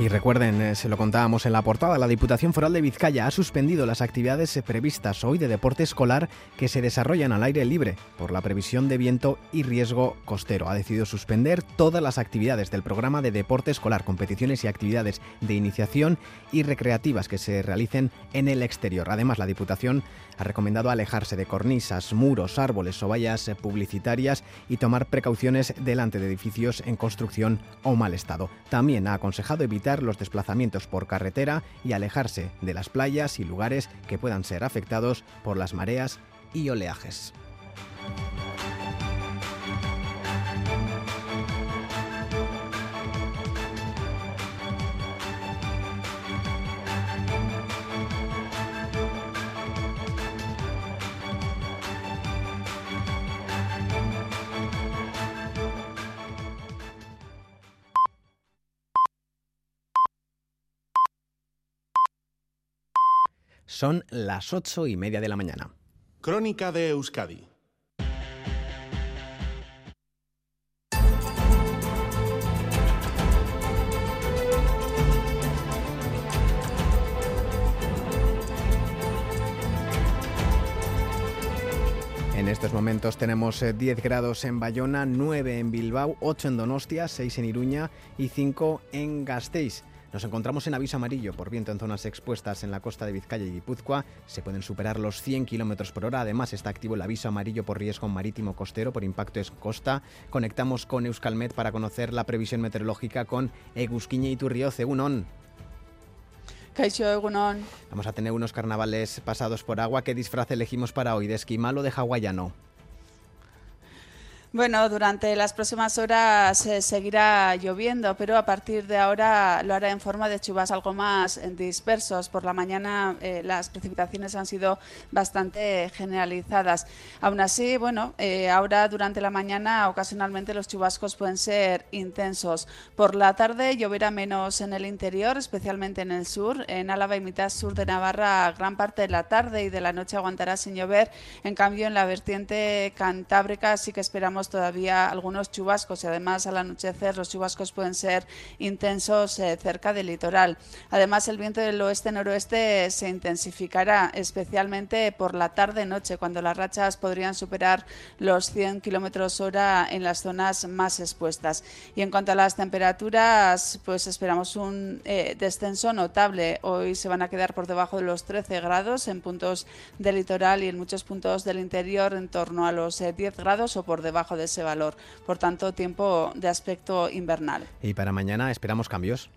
Y recuerden, eh, se lo contábamos en la portada, la Diputación Foral de Vizcaya ha suspendido las actividades previstas hoy de deporte escolar que se desarrollan al aire libre por la previsión de viento y riesgo costero. Ha decidido suspender todas las actividades del programa de deporte escolar, competiciones y actividades de iniciación y recreativas que se realicen en el exterior. Además, la Diputación ha recomendado alejarse de cornisas, muros, árboles o vallas publicitarias y tomar precauciones delante de edificios en construcción o mal estado. También ha aconsejado evitar los desplazamientos por carretera y alejarse de las playas y lugares que puedan ser afectados por las mareas y oleajes. Son las ocho y media de la mañana. Crónica de Euskadi. En estos momentos tenemos 10 grados en Bayona, 9 en Bilbao, 8 en Donostia, 6 en Iruña y 5 en Gasteiz. Nos encontramos en aviso amarillo por viento en zonas expuestas en la costa de Vizcaya y Guipúzcoa. Se pueden superar los 100 km por hora. Además, está activo el aviso amarillo por riesgo marítimo costero por impacto en costa. Conectamos con Euskalmet para conocer la previsión meteorológica con Egusquiñe y. Kaixo, egunon. Vamos a tener unos carnavales pasados por agua. ¿Qué disfraz elegimos para hoy? ¿De esquimal o de hawaiano? Bueno, durante las próximas horas eh, seguirá lloviendo, pero a partir de ahora lo hará en forma de chubas algo más dispersos. Por la mañana eh, las precipitaciones han sido bastante generalizadas. Aún así, bueno, eh, ahora durante la mañana ocasionalmente los chubascos pueden ser intensos. Por la tarde lloverá menos en el interior, especialmente en el sur. En Álava y mitad sur de Navarra, gran parte de la tarde y de la noche aguantará sin llover. En cambio, en la vertiente cantábrica sí que esperamos todavía algunos chubascos y además al anochecer los chubascos pueden ser intensos eh, cerca del litoral. Además el viento del oeste-noroeste se intensificará especialmente por la tarde-noche cuando las rachas podrían superar los 100 kilómetros hora en las zonas más expuestas. Y en cuanto a las temperaturas, pues esperamos un eh, descenso notable. Hoy se van a quedar por debajo de los 13 grados en puntos del litoral y en muchos puntos del interior en torno a los 10 eh, grados o por debajo de ese valor. Por tanto, tiempo de aspecto invernal. ¿Y para mañana esperamos cambios?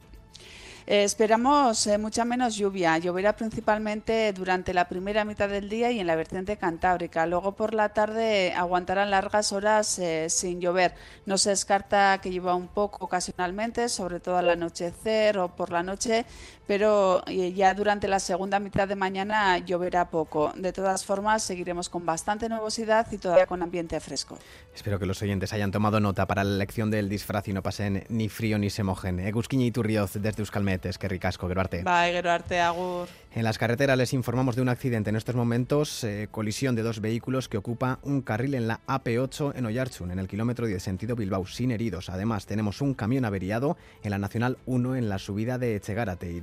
Eh, esperamos eh, mucha menos lluvia. Lloverá principalmente durante la primera mitad del día y en la vertiente cantábrica. Luego por la tarde aguantarán largas horas eh, sin llover. No se descarta que llueva un poco ocasionalmente, sobre todo al anochecer o por la noche, pero ya durante la segunda mitad de mañana lloverá poco. De todas formas, seguiremos con bastante nubosidad y todavía con ambiente fresco. Espero que los oyentes hayan tomado nota para la elección del disfraz y no pasen ni frío ni se mojen. Egusquiña y Turrioz desde Euskalmet, es que ricasco, Geroarte. Bye, Geroarte, agur. En las carreteras les informamos de un accidente en estos momentos, eh, colisión de dos vehículos que ocupa un carril en la AP8 en Oyarchun, en el kilómetro 10 sentido Bilbao, sin heridos. Además, tenemos un camión averiado en la Nacional 1 en la subida de Echegárate y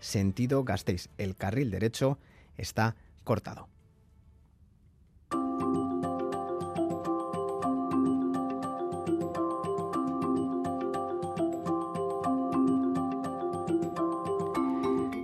Sentido Gasteiz. El carril derecho está cortado.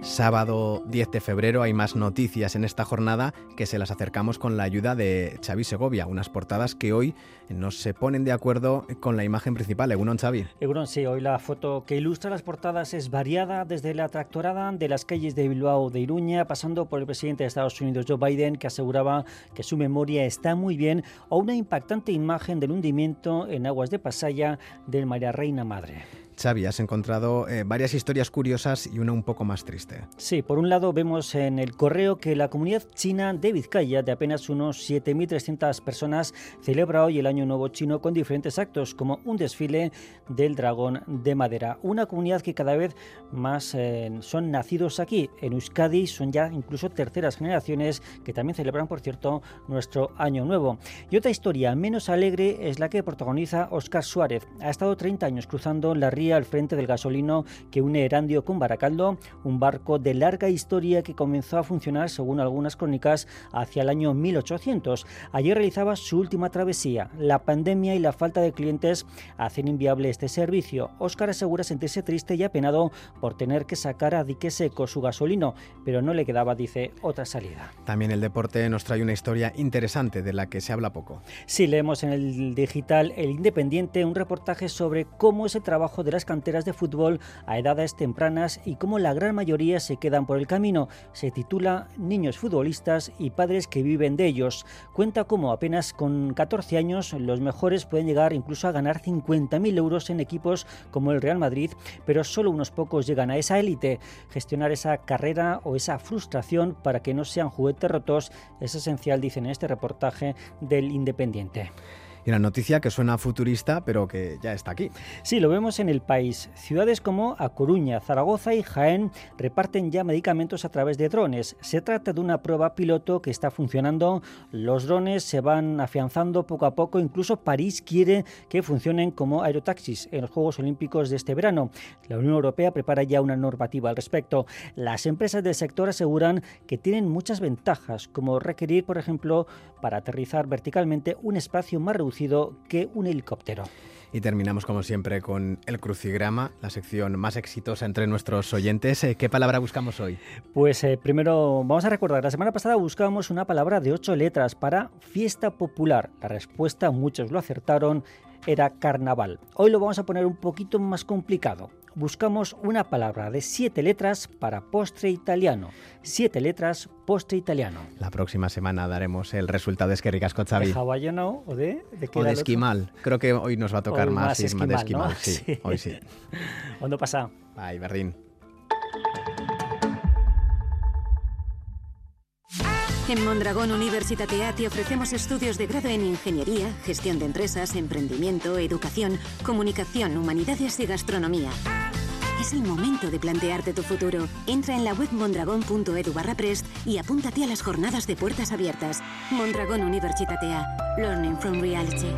Sábado 10 de febrero hay más noticias en esta jornada que se las acercamos con la ayuda de Xavi Segovia, unas portadas que hoy nos se ponen de acuerdo con la imagen principal. Egunon, Xavi. Egunon, sí, hoy la foto que ilustra las portadas es variada desde la tractorada de las calles de Bilbao de Iruña, pasando por el presidente de Estados Unidos, Joe Biden, que aseguraba que su memoria está muy bien, o una impactante imagen del hundimiento en aguas de Pasaya del María Reina Madre. Xavi, has encontrado eh, varias historias curiosas y una un poco más triste. Sí, por un lado vemos en el correo que la comunidad china de Vizcaya, de apenas unos 7.300 personas, celebra hoy el Año Nuevo Chino con diferentes actos, como un desfile del dragón de madera. Una comunidad que cada vez más eh, son nacidos aquí. En Euskadi son ya incluso terceras generaciones que también celebran, por cierto, nuestro Año Nuevo. Y otra historia menos alegre es la que protagoniza Oscar Suárez. Ha estado 30 años cruzando la ría al frente del gasolino que une Erandio con Baracaldo, un barco de larga historia que comenzó a funcionar, según algunas crónicas, hacia el año 1800. Allí realizaba su última travesía. La pandemia y la falta de clientes hacen inviable este servicio. Óscar asegura sentirse triste y apenado por tener que sacar a dique seco su gasolino, pero no le quedaba, dice, otra salida. También el deporte nos trae una historia interesante de la que se habla poco. Sí, leemos en el digital El Independiente un reportaje sobre cómo es el trabajo de las canteras de fútbol a edades tempranas y cómo la gran mayoría se quedan por el camino. Se titula Niños futbolistas y padres que viven de ellos. Cuenta cómo apenas con 14 años los mejores pueden llegar incluso a ganar 50.000 euros en equipos como el Real Madrid, pero solo unos pocos llegan a esa élite. Gestionar esa carrera o esa frustración para que no sean juguetes rotos es esencial, dicen en este reportaje del Independiente. Y una noticia que suena futurista, pero que ya está aquí. Sí, lo vemos en el país. Ciudades como A Coruña, Zaragoza y Jaén reparten ya medicamentos a través de drones. Se trata de una prueba piloto que está funcionando. Los drones se van afianzando poco a poco. Incluso París quiere que funcionen como aerotaxis en los Juegos Olímpicos de este verano. La Unión Europea prepara ya una normativa al respecto. Las empresas del sector aseguran que tienen muchas ventajas, como requerir, por ejemplo, para aterrizar verticalmente un espacio más reducido que un helicóptero. Y terminamos como siempre con el crucigrama, la sección más exitosa entre nuestros oyentes. Eh, ¿Qué palabra buscamos hoy? Pues eh, primero vamos a recordar, la semana pasada buscábamos una palabra de ocho letras para fiesta popular. La respuesta, muchos lo acertaron, era carnaval. Hoy lo vamos a poner un poquito más complicado. Buscamos una palabra de siete letras para postre italiano. Siete letras, postre italiano. La próxima semana daremos el resultado de Esquerricas Xavi. ¿De hawaiano o de, de, o de esquimal? Creo que hoy nos va a tocar más, más, esquimal, de esquimal. ¿no? Sí, [LAUGHS] sí, hoy sí. ¿Cuándo pasa? Ay, Berlín. En Mondragón Universitatea te ofrecemos estudios de grado en Ingeniería, Gestión de Empresas, Emprendimiento, Educación, Comunicación, Humanidades y Gastronomía. Es el momento de plantearte tu futuro. Entra en la web mondragón.edu barra prest y apúntate a las jornadas de puertas abiertas. Mondragón Universitatea. Learning from Reality.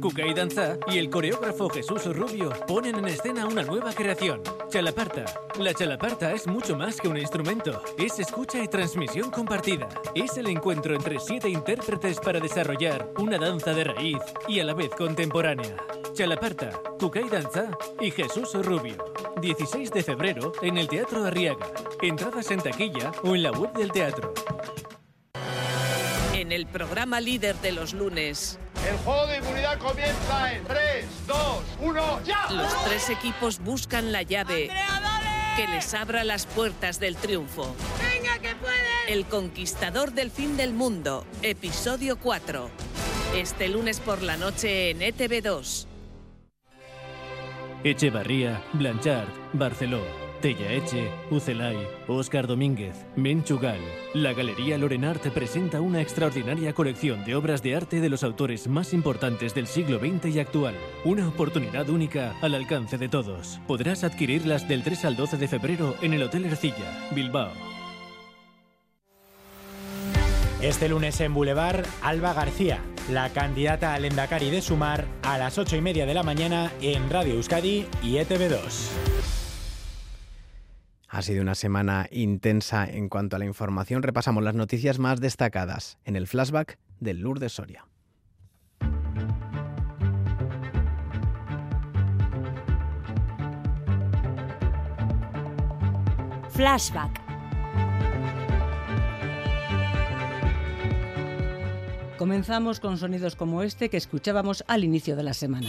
Cuca y Danza y el coreógrafo Jesús Rubio ponen en escena una nueva creación, Chalaparta. La Chalaparta es mucho más que un instrumento, es escucha y transmisión compartida. Es el encuentro entre siete intérpretes para desarrollar una danza de raíz y a la vez contemporánea. Chalaparta, Cuca y Danza y Jesús Rubio. 16 de febrero en el Teatro Arriaga. Entradas en taquilla o en la web del teatro. En el programa líder de los lunes. El juego de inmunidad comienza en 3, 2, 1, ya. Los tres equipos buscan la llave que les abra las puertas del triunfo. ¡Venga, que puedes! El conquistador del fin del mundo, episodio 4. Este lunes por la noche en E ETV2. Echevarría, Blanchard, Barceló, Tellaeche, Ucelay, Óscar Domínguez, Menchugal. La Galería Lorenart presenta una extraordinaria colección de obras de arte de los autores más importantes del siglo XX y actual. Una oportunidad única al alcance de todos. Podrás adquirirlas del 3 al 12 de febrero en el Hotel Ercilla, Bilbao. Este lunes en Boulevard, Alba García, la candidata al Endacari de Sumar, a las 8 y media de la mañana en Radio Euskadi y E ETV2. Ha sido una semana intensa en cuanto a la información. Repasamos las noticias más destacadas en el flashback del Lourdes Soria. Flashback. Comenzamos con sonidos como este que escuchábamos al inicio de la semana.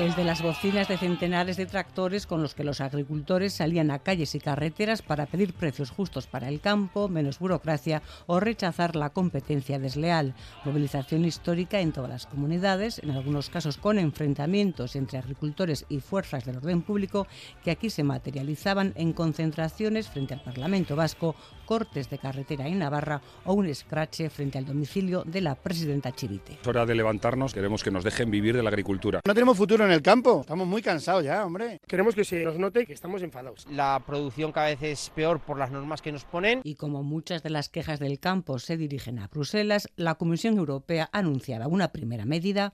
El de las bocinas de centenares de tractores con los que los agricultores salían a calles y carreteras para pedir precios justos para el campo, menos burocracia o rechazar la competencia desleal. Movilización histórica en todas las comunidades, en algunos casos con enfrentamientos entre agricultores y fuerzas del orden público que aquí se materializaban en concentraciones frente al Parlamento Vasco, cortes de carretera en Navarra o un escrache frente al domicilio de la presidenta Chivite. Es hora de levantarnos, queremos que nos dejen vivir de la agricultura. No tenemos futuro en en el campo. Estamos muy cansados ya, hombre. Queremos que se nos note que estamos enfadados. La producción cada vez es peor por las normas que nos ponen. Y como muchas de las quejas del campo se dirigen a Bruselas, la Comisión Europea anunciaba una primera medida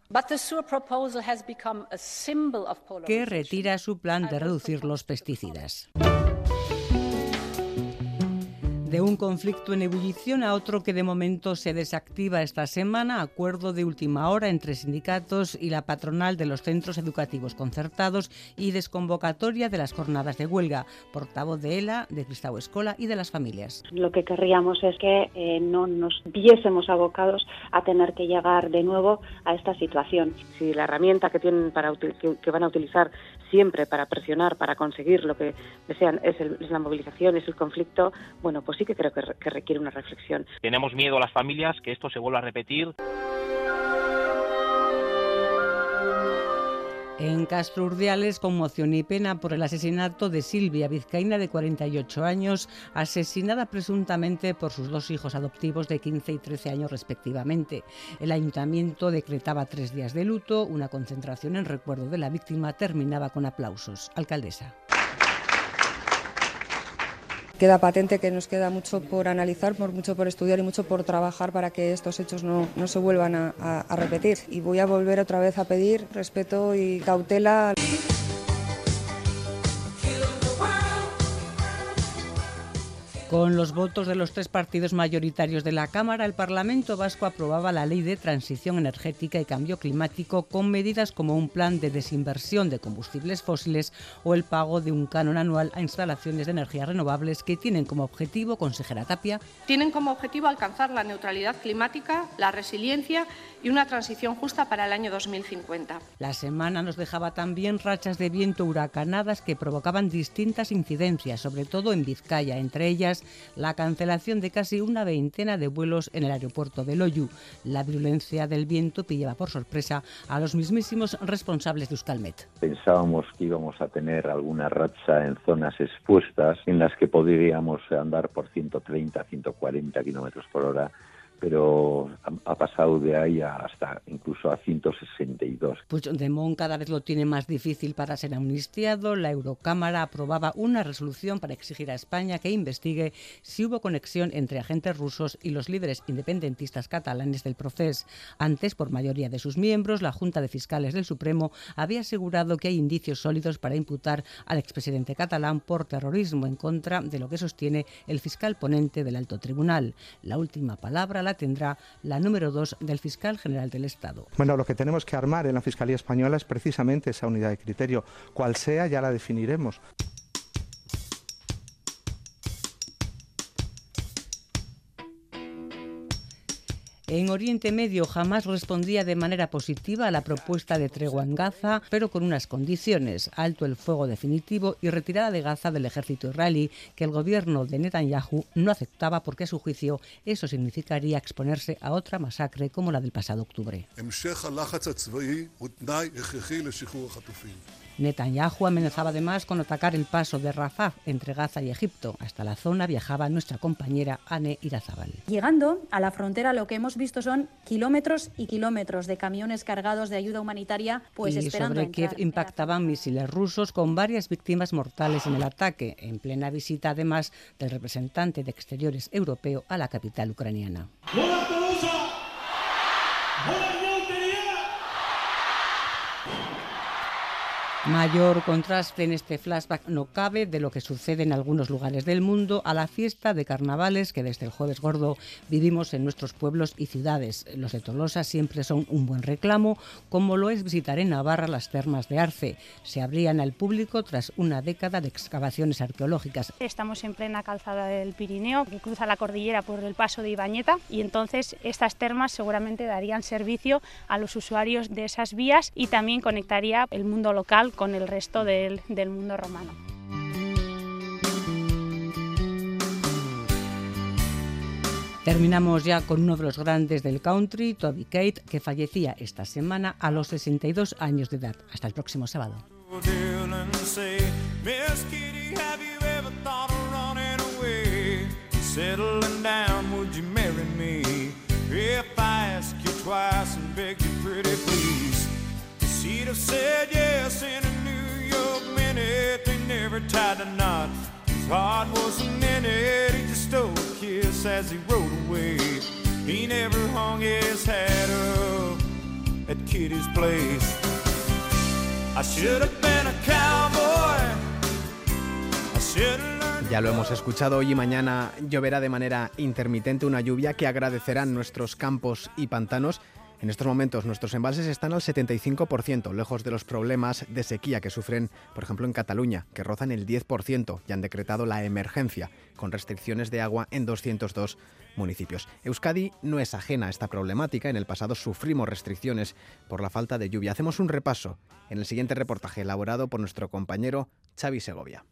que retira su plan de reducir los pesticidas de un conflicto en ebullición a otro que de momento se desactiva esta semana, acuerdo de última hora entre sindicatos y la patronal de los centros educativos concertados y desconvocatoria de las jornadas de huelga, portavoz de ELA, de Cristau Escola y de las familias. Lo que querríamos es que eh, no nos viésemos abocados a tener que llegar de nuevo a esta situación. Si la herramienta que tienen para que, van a utilizar siempre para presionar, para conseguir lo que desean es, es la movilización, es el conflicto, bueno, pues sí que creo que, requiere una reflexión. Tenemos miedo a las familias que esto se vuelva a repetir. En Castro Urdiales, conmoción y pena por el asesinato de Silvia Vizcaína, de 48 años, asesinada presuntamente por sus dos hijos adoptivos de 15 y 13 años respectivamente. El ayuntamiento decretaba tres días de luto, una concentración en recuerdo de la víctima terminaba con aplausos. Alcaldesa. Queda patente que nos queda mucho por analizar, mucho por estudiar y mucho por trabajar para que estos hechos no, se vuelvan a repetir. Y voy a volver otra vez a pedir respeto y cautela. Con los votos de los tres partidos mayoritarios de la Cámara, el Parlamento vasco aprobaba la Ley de Transición Energética y Cambio Climático con medidas como un plan de desinversión de combustibles fósiles o el pago de un canon anual a instalaciones de energías renovables que tienen como objetivo, consejera Tapia, tienen como objetivo alcanzar la neutralidad climática, la resiliencia y una transición justa para el año 2050. La semana nos dejaba también rachas de viento huracanadas que provocaban distintas incidencias, sobre todo en Vizcaya, entre ellas la cancelación de casi una veintena de vuelos en el aeropuerto de Loyu. La virulencia del viento pillaba por sorpresa a los mismísimos responsables de Euskalmet. Pensábamos que íbamos a tener alguna racha en zonas expuestas en las que podríamos andar por 130, 140 kilómetros por hora pero ha, pasado de ahí hasta incluso a 162. Puigdemont cada vez lo tiene más difícil para ser amnistiado. La Eurocámara aprobaba una resolución para exigir a España que investigue si hubo conexión entre agentes rusos y los líderes independentistas catalanes del proceso. Antes, por mayoría de sus miembros, la Junta de Fiscales del Supremo había asegurado que hay indicios sólidos para imputar al expresidente catalán por terrorismo en contra de lo que sostiene el fiscal ponente del alto tribunal. La última palabra la tendrá la número dos del fiscal general del Estado. Bueno, lo que tenemos que armar en la Fiscalía Española es precisamente esa unidad de criterio. Cual sea, ya la definiremos. En Oriente Medio jamás respondía de manera positiva a la propuesta de tregua en Gaza, pero con unas condiciones, alto el fuego definitivo y retirada de Gaza del ejército israelí, que el gobierno de Netanyahu no aceptaba porque a su juicio eso significaría exponerse a otra masacre como la del pasado octubre. Netanyahu amenazaba además con atacar el paso de Rafah entre Gaza y Egipto. Hasta la zona viajaba nuestra compañera Anne Irazábal. Llegando a la frontera lo que hemos visto son kilómetros y kilómetros de camiones cargados de ayuda humanitaria pues y esperando sobre Kiev impactaban misiles rusos con varias víctimas mortales en el ataque, en plena visita además del representante de Exteriores europeo a la capital ucraniana. Mayor contraste en este flashback no cabe de lo que sucede en algunos lugares del mundo a la fiesta de carnavales que desde el jueves gordo vivimos en nuestros pueblos y ciudades. Los de Tolosa siempre son un buen reclamo, como lo es visitar en Navarra las termas de Arce. Se abrían al público tras una década de excavaciones arqueológicas. Estamos en plena calzada del Pirineo, que cruza la cordillera por el paso de Ibañeta, y entonces estas termas seguramente darían servicio a los usuarios de esas vías y también conectaría el mundo local con el resto del, del mundo romano. Terminamos ya con uno de los grandes del country, Toby Kate, que fallecía esta semana a los 62 años de edad. Hasta el próximo sábado. Never tied a. His heart. He just stole as he rode away. He never hung his hat up at Kitty's place. I should have been a cowboy. I should have Ya lo hemos escuchado, hoy y mañana lloverá de manera intermitente una lluvia que agradecerán nuestros campos y pantanos. En estos momentos nuestros embalses están al 75%, lejos de los problemas de sequía que sufren, por ejemplo, en Cataluña, que rozan el 10% y han decretado la emergencia, con restricciones de agua en 202 municipios. Euskadi no es ajena a esta problemática. En el pasado sufrimos restricciones por la falta de lluvia. Hacemos un repaso en el siguiente reportaje elaborado por nuestro compañero Xavi Segovia.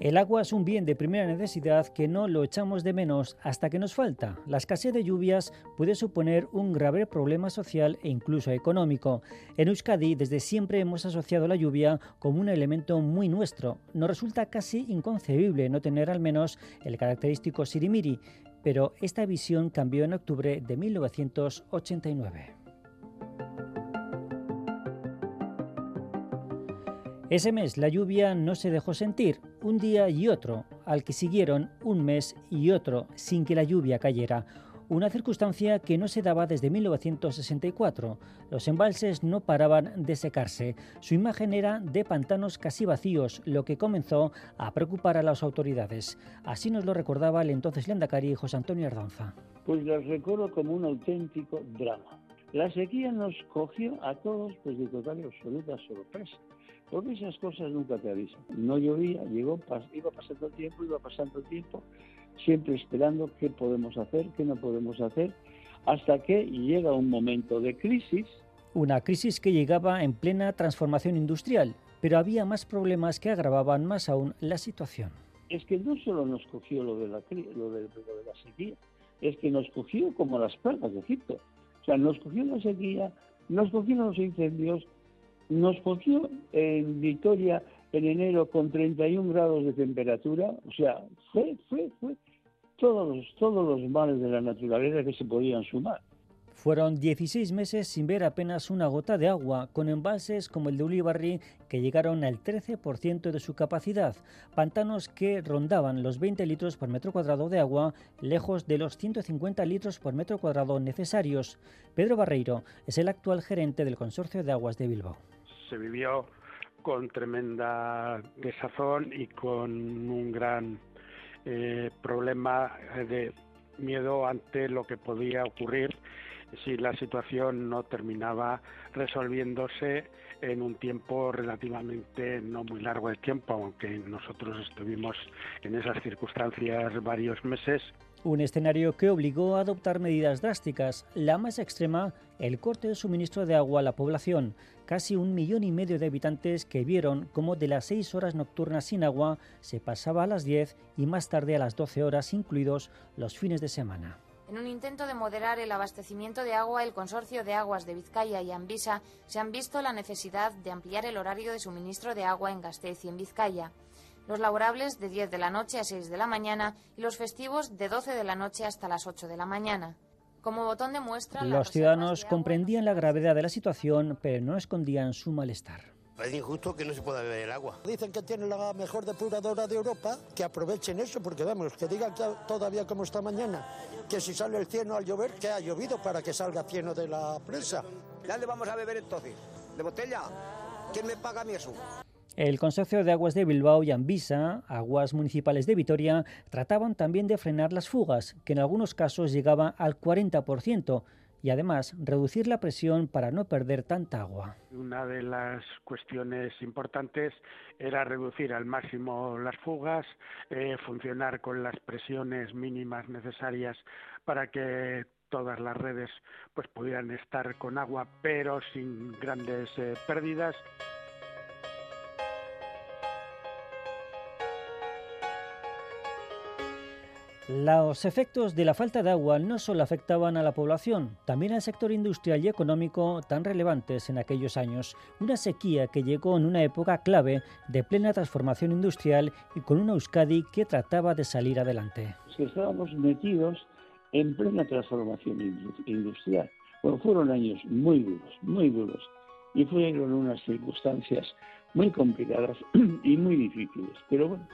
El agua es un bien de primera necesidad que no lo echamos de menos hasta que nos falta. La escasez de lluvias puede suponer un grave problema social e incluso económico. En Euskadi desde siempre hemos asociado la lluvia como un elemento muy nuestro. Nos resulta casi inconcebible no tener al menos el característico sirimiri, pero esta visión cambió en octubre de 1989. Ese mes la lluvia no se dejó sentir, un día y otro, al que siguieron un mes y otro sin que la lluvia cayera, una circunstancia que no se daba desde 1964. Los embalses no paraban de secarse. Su imagen era de pantanos casi vacíos, lo que comenzó a preocupar a las autoridades. Así nos lo recordaba el entonces Lendakari José Antonio Ardanza. Pues las recuerdo como un auténtico drama. La sequía nos cogió a todos pues de total y absoluta sorpresa. Porque esas cosas nunca te avisan. No llovía, llegó, iba pasando el tiempo, iba pasando el tiempo, siempre esperando qué podemos hacer, qué no podemos hacer, hasta que llega un momento de crisis. Una crisis que llegaba en plena transformación industrial, pero había más problemas que agravaban más aún la situación. Es que no solo nos cogió lo de la, lo de, la sequía, es que nos cogió como las plagas de Egipto. O sea, nos cogió la sequía, nos cogieron los incendios, nos cogió en Vitoria en enero con 31 grados de temperatura, o sea, fue, fue, fue todos los, todos los males de la naturaleza que se podían sumar. Fueron 16 meses sin ver apenas una gota de agua, con embalses como el de Ulibarri que llegaron al 13% de su capacidad, pantanos que rondaban los 20 litros por metro cuadrado de agua, lejos de los 150 litros por metro cuadrado necesarios. Pedro Barreiro es el actual gerente del Consorcio de Aguas de Bilbao se vivió con tremenda desazón y con un gran eh, problema de miedo ante lo que podía ocurrir si la situación no terminaba resolviéndose en un tiempo relativamente no muy largo de tiempo, aunque nosotros estuvimos en esas circunstancias varios meses un escenario que obligó a adoptar medidas drásticas, la más extrema, el corte de suministro de agua a la población, casi un millón y medio de habitantes que vieron cómo de las seis horas nocturnas sin agua se pasaba a las 10 y más tarde a las 12 horas, incluidos los fines de semana. En un intento de moderar el abastecimiento de agua, el Consorcio de Aguas de Vizcaya y Ambisa se han visto la necesidad de ampliar el horario de suministro de agua en Gasteiz y en Vizcaya los laborables de 10 de la noche a 6 de la mañana y los festivos de 12 de la noche hasta las 8 de la mañana. Como botón de muestra, los ciudadanos comprendían la gravedad de la situación, pero no escondían su malestar. Es injusto que no se pueda beber el agua. Dicen que tienen la mejor depuradora de Europa, que aprovechen eso, porque vamos, que digan todavía como esta mañana, que si sale el cieno al llover, que ha llovido para que salga cieno de la presa. ¿Ya le vamos a beber entonces? ¿De botella? ¿Quién me paga a mí eso? El Consorcio de Aguas de Bilbao y Anvisa, Aguas Municipales de Vitoria, trataban también de frenar las fugas, que en algunos casos llegaban al 40%, y además reducir la presión para no perder tanta agua. Una de las cuestiones importantes era reducir al máximo las fugas, eh, funcionar con las presiones mínimas necesarias para que todas las redes pues pudieran estar con agua pero sin grandes eh, pérdidas. Los efectos de la falta de agua no solo afectaban a la población, también al sector industrial y económico tan relevantes en aquellos años. Una sequía que llegó en una época clave de plena transformación industrial y con una Euskadi que trataba de salir adelante. estábamos metidos en plena transformación industrial. Bueno, fueron años muy duros, muy duros. Y fueron unas circunstancias muy complicadas [CLEARS THROAT] y muy difíciles. Pero bueno,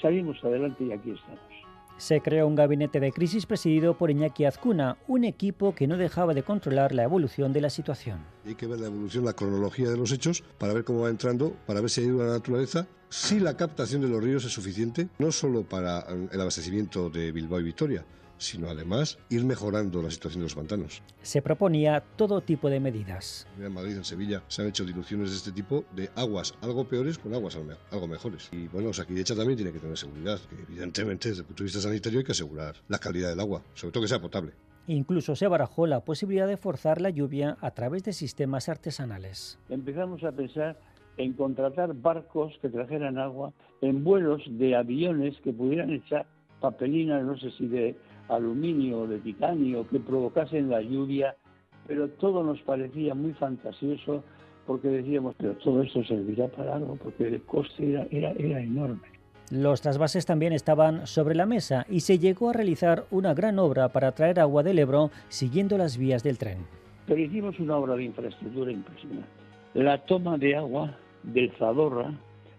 salimos adelante y aquí estamos. Se creó un gabinete de crisis presidido por Iñaki Azcuna, un equipo que no dejaba de controlar la evolución de la situación. Hay que ver la evolución, la cronología de los hechos, para ver cómo va entrando, para ver si ha ido a la naturaleza, si la captación de los ríos es suficiente, no solo para el abastecimiento de Bilbao y Victoria, sino además ir mejorando la situación de los pantanos. Se proponía todo tipo de medidas. En Madrid, en Sevilla, se han hecho diluciones de este tipo de aguas algo peores con aguas algo mejores. Y bueno, hecha también tiene que tener seguridad. Evidentemente, desde el punto de vista sanitario hay que asegurar la calidad del agua, sobre todo que sea potable. Incluso se barajó la posibilidad de forzar la lluvia a través de sistemas artesanales. Empezamos a pensar en contratar barcos que trajeran agua en vuelos de aviones que pudieran echar papelina, no sé si de aluminio de titanio que provocasen la lluvia, pero todo nos parecía muy fantasioso porque decíamos, pero todo esto servirá para algo, porque el coste era, era, era enorme. Los trasvases también estaban sobre la mesa y se llegó a realizar una gran obra para traer agua del Ebro siguiendo las vías del tren. Pero hicimos una obra de infraestructura impresionante. La toma de agua del Zadorra,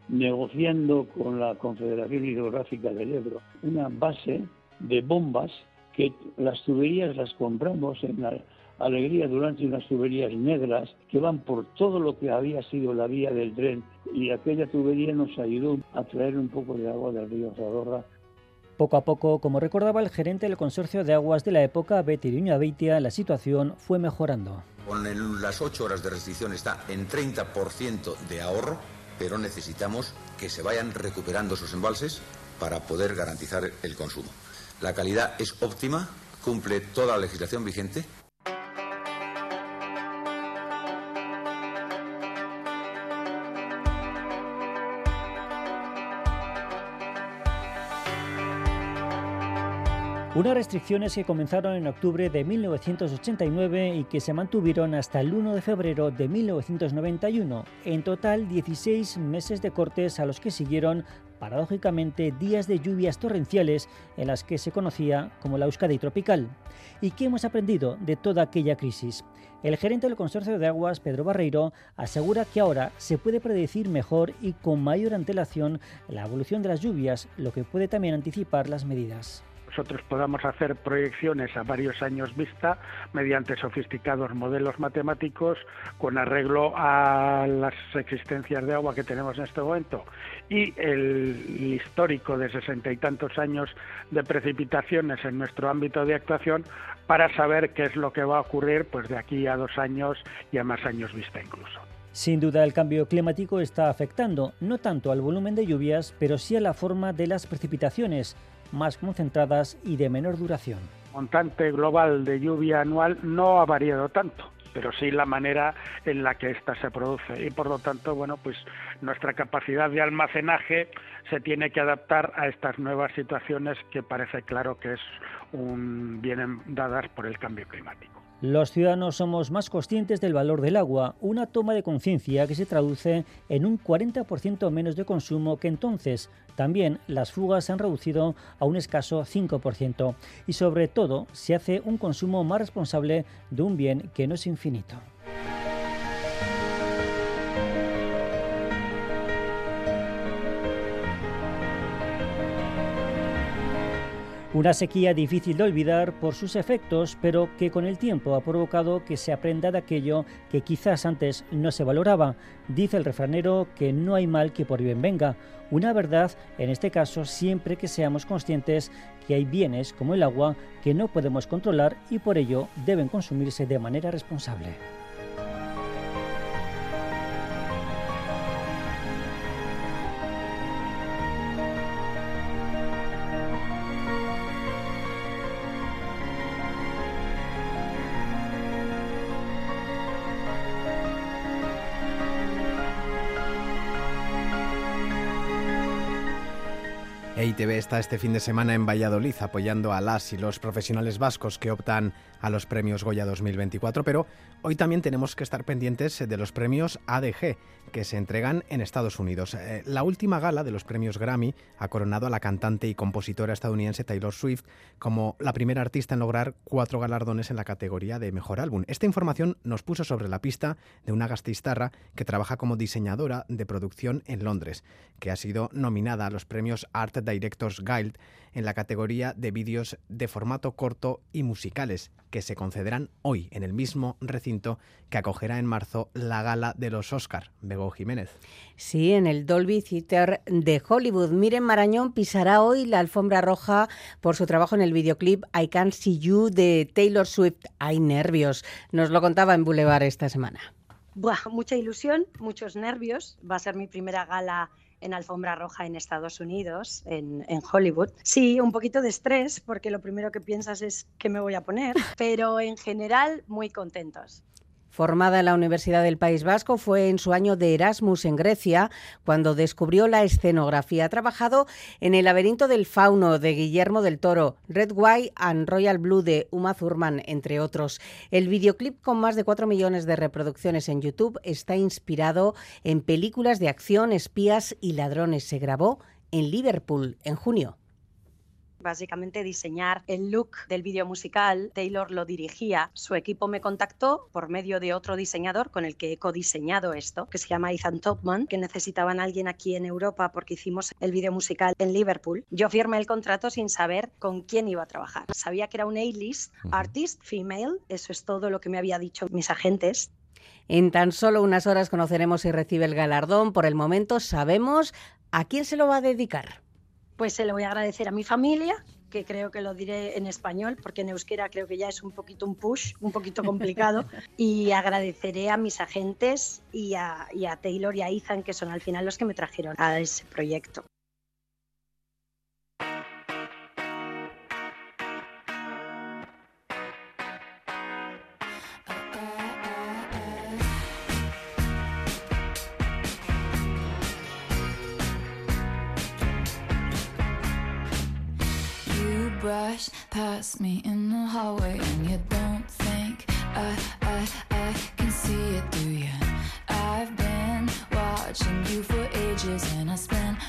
negociando con la Confederación Hidrográfica del Ebro, una base de bombas que las tuberías las compramos en la Alegría durante unas tuberías negras que van por todo lo que había sido la vía del tren y aquella tubería nos ayudó a traer un poco de agua del río Zadorra poco a poco, como recordaba el gerente del consorcio de aguas de la época, Betty Beitia, la situación fue mejorando. Con las ocho horas de restricción está en 30% de ahorro, pero necesitamos que se vayan recuperando sus embalses para poder garantizar el consumo. La calidad es óptima, cumple toda la legislación vigente Unas restricciones que comenzaron en octubre de 1989 y que se mantuvieron hasta el 1 de febrero de 1991. En total, 16 meses de cortes a los que siguieron, paradójicamente, días de lluvias torrenciales en las que se conocía como la Euskadi tropical. ¿Y qué hemos aprendido de toda aquella crisis? El gerente del Consorcio de Aguas, Pedro Barreiro, asegura que ahora se puede predecir mejor y con mayor antelación la evolución de las lluvias, lo que puede también anticipar las medidas nosotros podamos hacer proyecciones a varios años vista mediante sofisticados modelos matemáticos con arreglo a las existencias de agua que tenemos en este momento y el histórico de sesenta y tantos años de precipitaciones en nuestro ámbito de actuación para saber qué es lo que va a ocurrir pues de aquí a dos años y a más años vista incluso. Sin duda el cambio climático está afectando no tanto al volumen de lluvias, pero sí a la forma de las precipitaciones, más concentradas y de menor duración. El montante global de lluvia anual no ha variado tanto pero sí la manera en la que ésta se produce y por lo tanto bueno pues nuestra capacidad de almacenaje se tiene que adaptar a estas nuevas situaciones que parece claro que es un vienen dadas por el cambio climático. Los ciudadanos somos más conscientes del valor del agua, una toma de conciencia que se traduce en un 40% menos de consumo que entonces. También las fugas se han reducido a un escaso 5% y sobre todo se hace un consumo más responsable de un bien que no es infinito. Una sequía difícil de olvidar por sus efectos, pero que con el tiempo ha provocado que se aprenda de aquello que quizás antes no se valoraba. Dice el refranero que no hay mal que por bien venga. Una verdad, en este caso, siempre que seamos conscientes que hay bienes como el agua que no podemos controlar y por ello deben consumirse de manera responsable. EITB está este fin de semana en Valladolid apoyando a las y los profesionales vascos que optan a los premios Goya 2024, pero hoy también tenemos que estar pendientes de los premios ADG que se entregan en Estados Unidos. Eh, la última gala de los premios Grammy ha coronado a la cantante y compositora estadounidense Taylor Swift como la primera artista en lograr cuatro galardones en la categoría de mejor álbum. Esta información nos puso sobre la pista de una gastistarra que trabaja como diseñadora de producción en Londres, que ha sido nominada a los premios Art Directors Guild en la categoría de vídeos de formato corto y musicales, que se concederán hoy en el mismo recinto que acogerá en marzo la gala de los Oscar. Bego Jiménez. Sí, en el Dolby Theater de Hollywood. Miren Marañón pisará hoy la alfombra roja por su trabajo en el videoclip I Can't See You de Taylor Swift. Hay nervios. Nos lo contaba en Boulevard esta semana. Buah, mucha ilusión, muchos nervios. Va a ser mi primera gala en alfombra roja en Estados Unidos, en, Hollywood. Sí, un poquito de estrés, porque lo primero que piensas es qué me voy a poner, pero en general muy contentos. Formada en la Universidad del País Vasco, fue en su año de Erasmus en Grecia cuando descubrió la escenografía. Ha trabajado en El laberinto del fauno de Guillermo del Toro, Red, White and Royal Blue de Uma Thurman, entre otros. El videoclip con más de 4 millones de reproducciones en YouTube está inspirado en películas de acción, espías y ladrones. Se grabó en Liverpool en junio básicamente diseñar el look del vídeo musical. Taylor lo dirigía. Su equipo me contactó por medio de otro diseñador con el que he codiseñado esto, que se llama Ethan Topman, que necesitaban a alguien aquí en Europa porque hicimos el vídeo musical en Liverpool. Yo firmé el contrato sin saber con quién iba a trabajar. Sabía que era un A-list artist female, eso es todo lo que me había dicho mis agentes. En tan solo unas horas conoceremos si recibe el galardón. Por el momento sabemos a quién se lo va a dedicar pues se lo voy a agradecer a mi familia, que creo que lo diré en español, porque en euskera creo que ya es un poquito un push, un poquito complicado, [LAUGHS] y agradeceré a mis agentes y a, y a Taylor y a Ethan, que son al final los que me trajeron a ese proyecto. Brush past me in the hallway and you don't think I, I, I can see it through you. I've been watching you for ages and I spent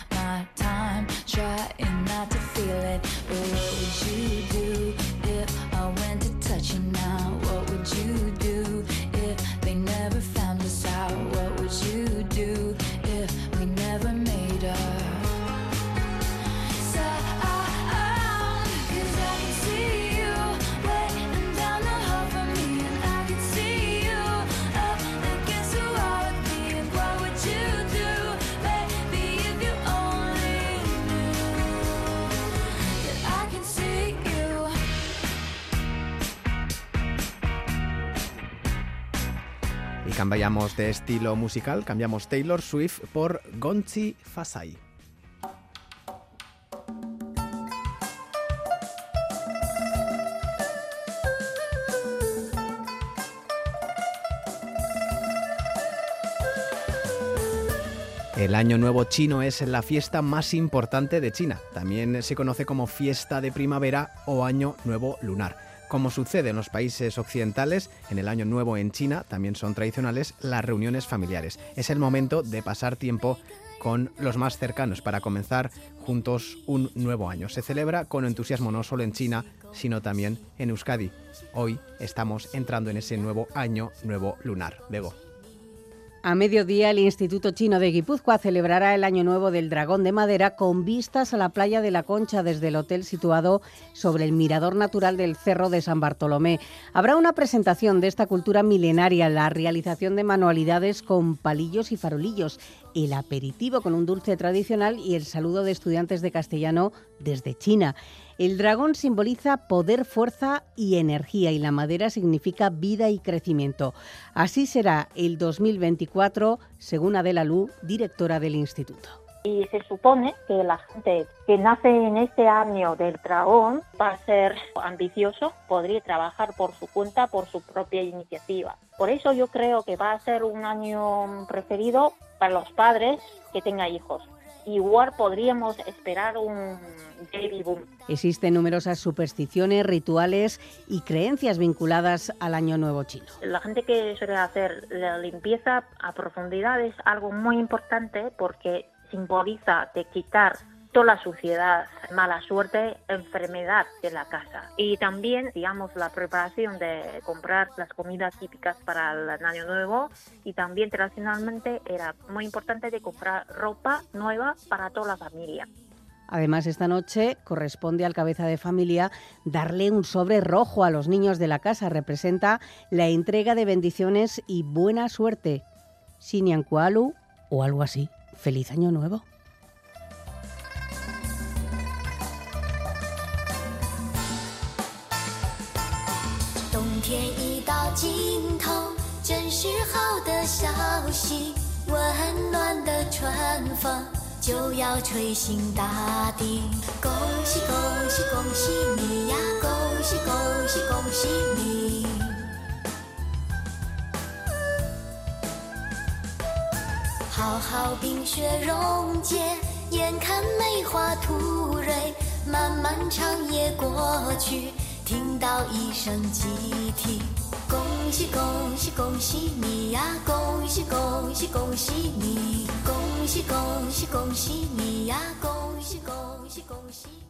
cambiamos de estilo musical, cambiamos Taylor Swift por Gonchi Fasai. El Año Nuevo chino es la fiesta más importante de China. También se conoce como fiesta de primavera o Año Nuevo lunar. Como sucede en los países occidentales, en el Año Nuevo en China también son tradicionales las reuniones familiares. Es el momento de pasar tiempo con los más cercanos para comenzar juntos un nuevo año. Se celebra con entusiasmo no solo en China, sino también en Euskadi. Hoy estamos entrando en ese nuevo año nuevo lunar. Bego. A mediodía, el Instituto Chino de Guipúzcoa celebrará el Año Nuevo del Dragón de Madera con vistas a la playa de la Concha desde el hotel situado sobre el mirador natural del Cerro de San Bartolomé. Habrá una presentación de esta cultura milenaria, la realización de manualidades con palillos y farolillos, el aperitivo con un dulce tradicional y el saludo de estudiantes de castellano desde China. El dragón simboliza poder, fuerza y energía y la madera significa vida y crecimiento. Así será el 2024, según Adela Lu, directora del instituto. Y se supone que la gente que nace en este año del dragón va a ser ambicioso, podría trabajar por su cuenta, por su propia iniciativa. Por eso yo creo que va a ser un año preferido para los padres que tengan hijos igual podríamos esperar un baby boom. Existen numerosas supersticiones, rituales y creencias vinculadas al Año Nuevo chino. La gente que suele hacer la limpieza a profundidad es algo muy importante porque simboliza de quitar la suciedad, mala suerte, enfermedad de la casa. Y también, digamos, la preparación de comprar las comidas típicas para el año nuevo y también tradicionalmente era muy importante de comprar ropa nueva para toda la familia. Además, esta noche corresponde al cabeza de familia darle un sobre rojo a los niños de la casa. Representa la entrega de bendiciones y buena suerte. Siniancualu o algo así. Feliz año nuevo. 天已到尽头，真是好的消息。温暖的春风就要吹醒大地，恭喜恭喜恭喜你呀！恭喜恭喜恭喜你！好好冰雪融解，眼看梅花吐蕊，漫漫长夜过去。听到一声集体，恭喜恭喜恭喜你呀！恭喜恭喜恭喜你！恭喜恭喜恭喜你呀！恭喜恭喜恭喜。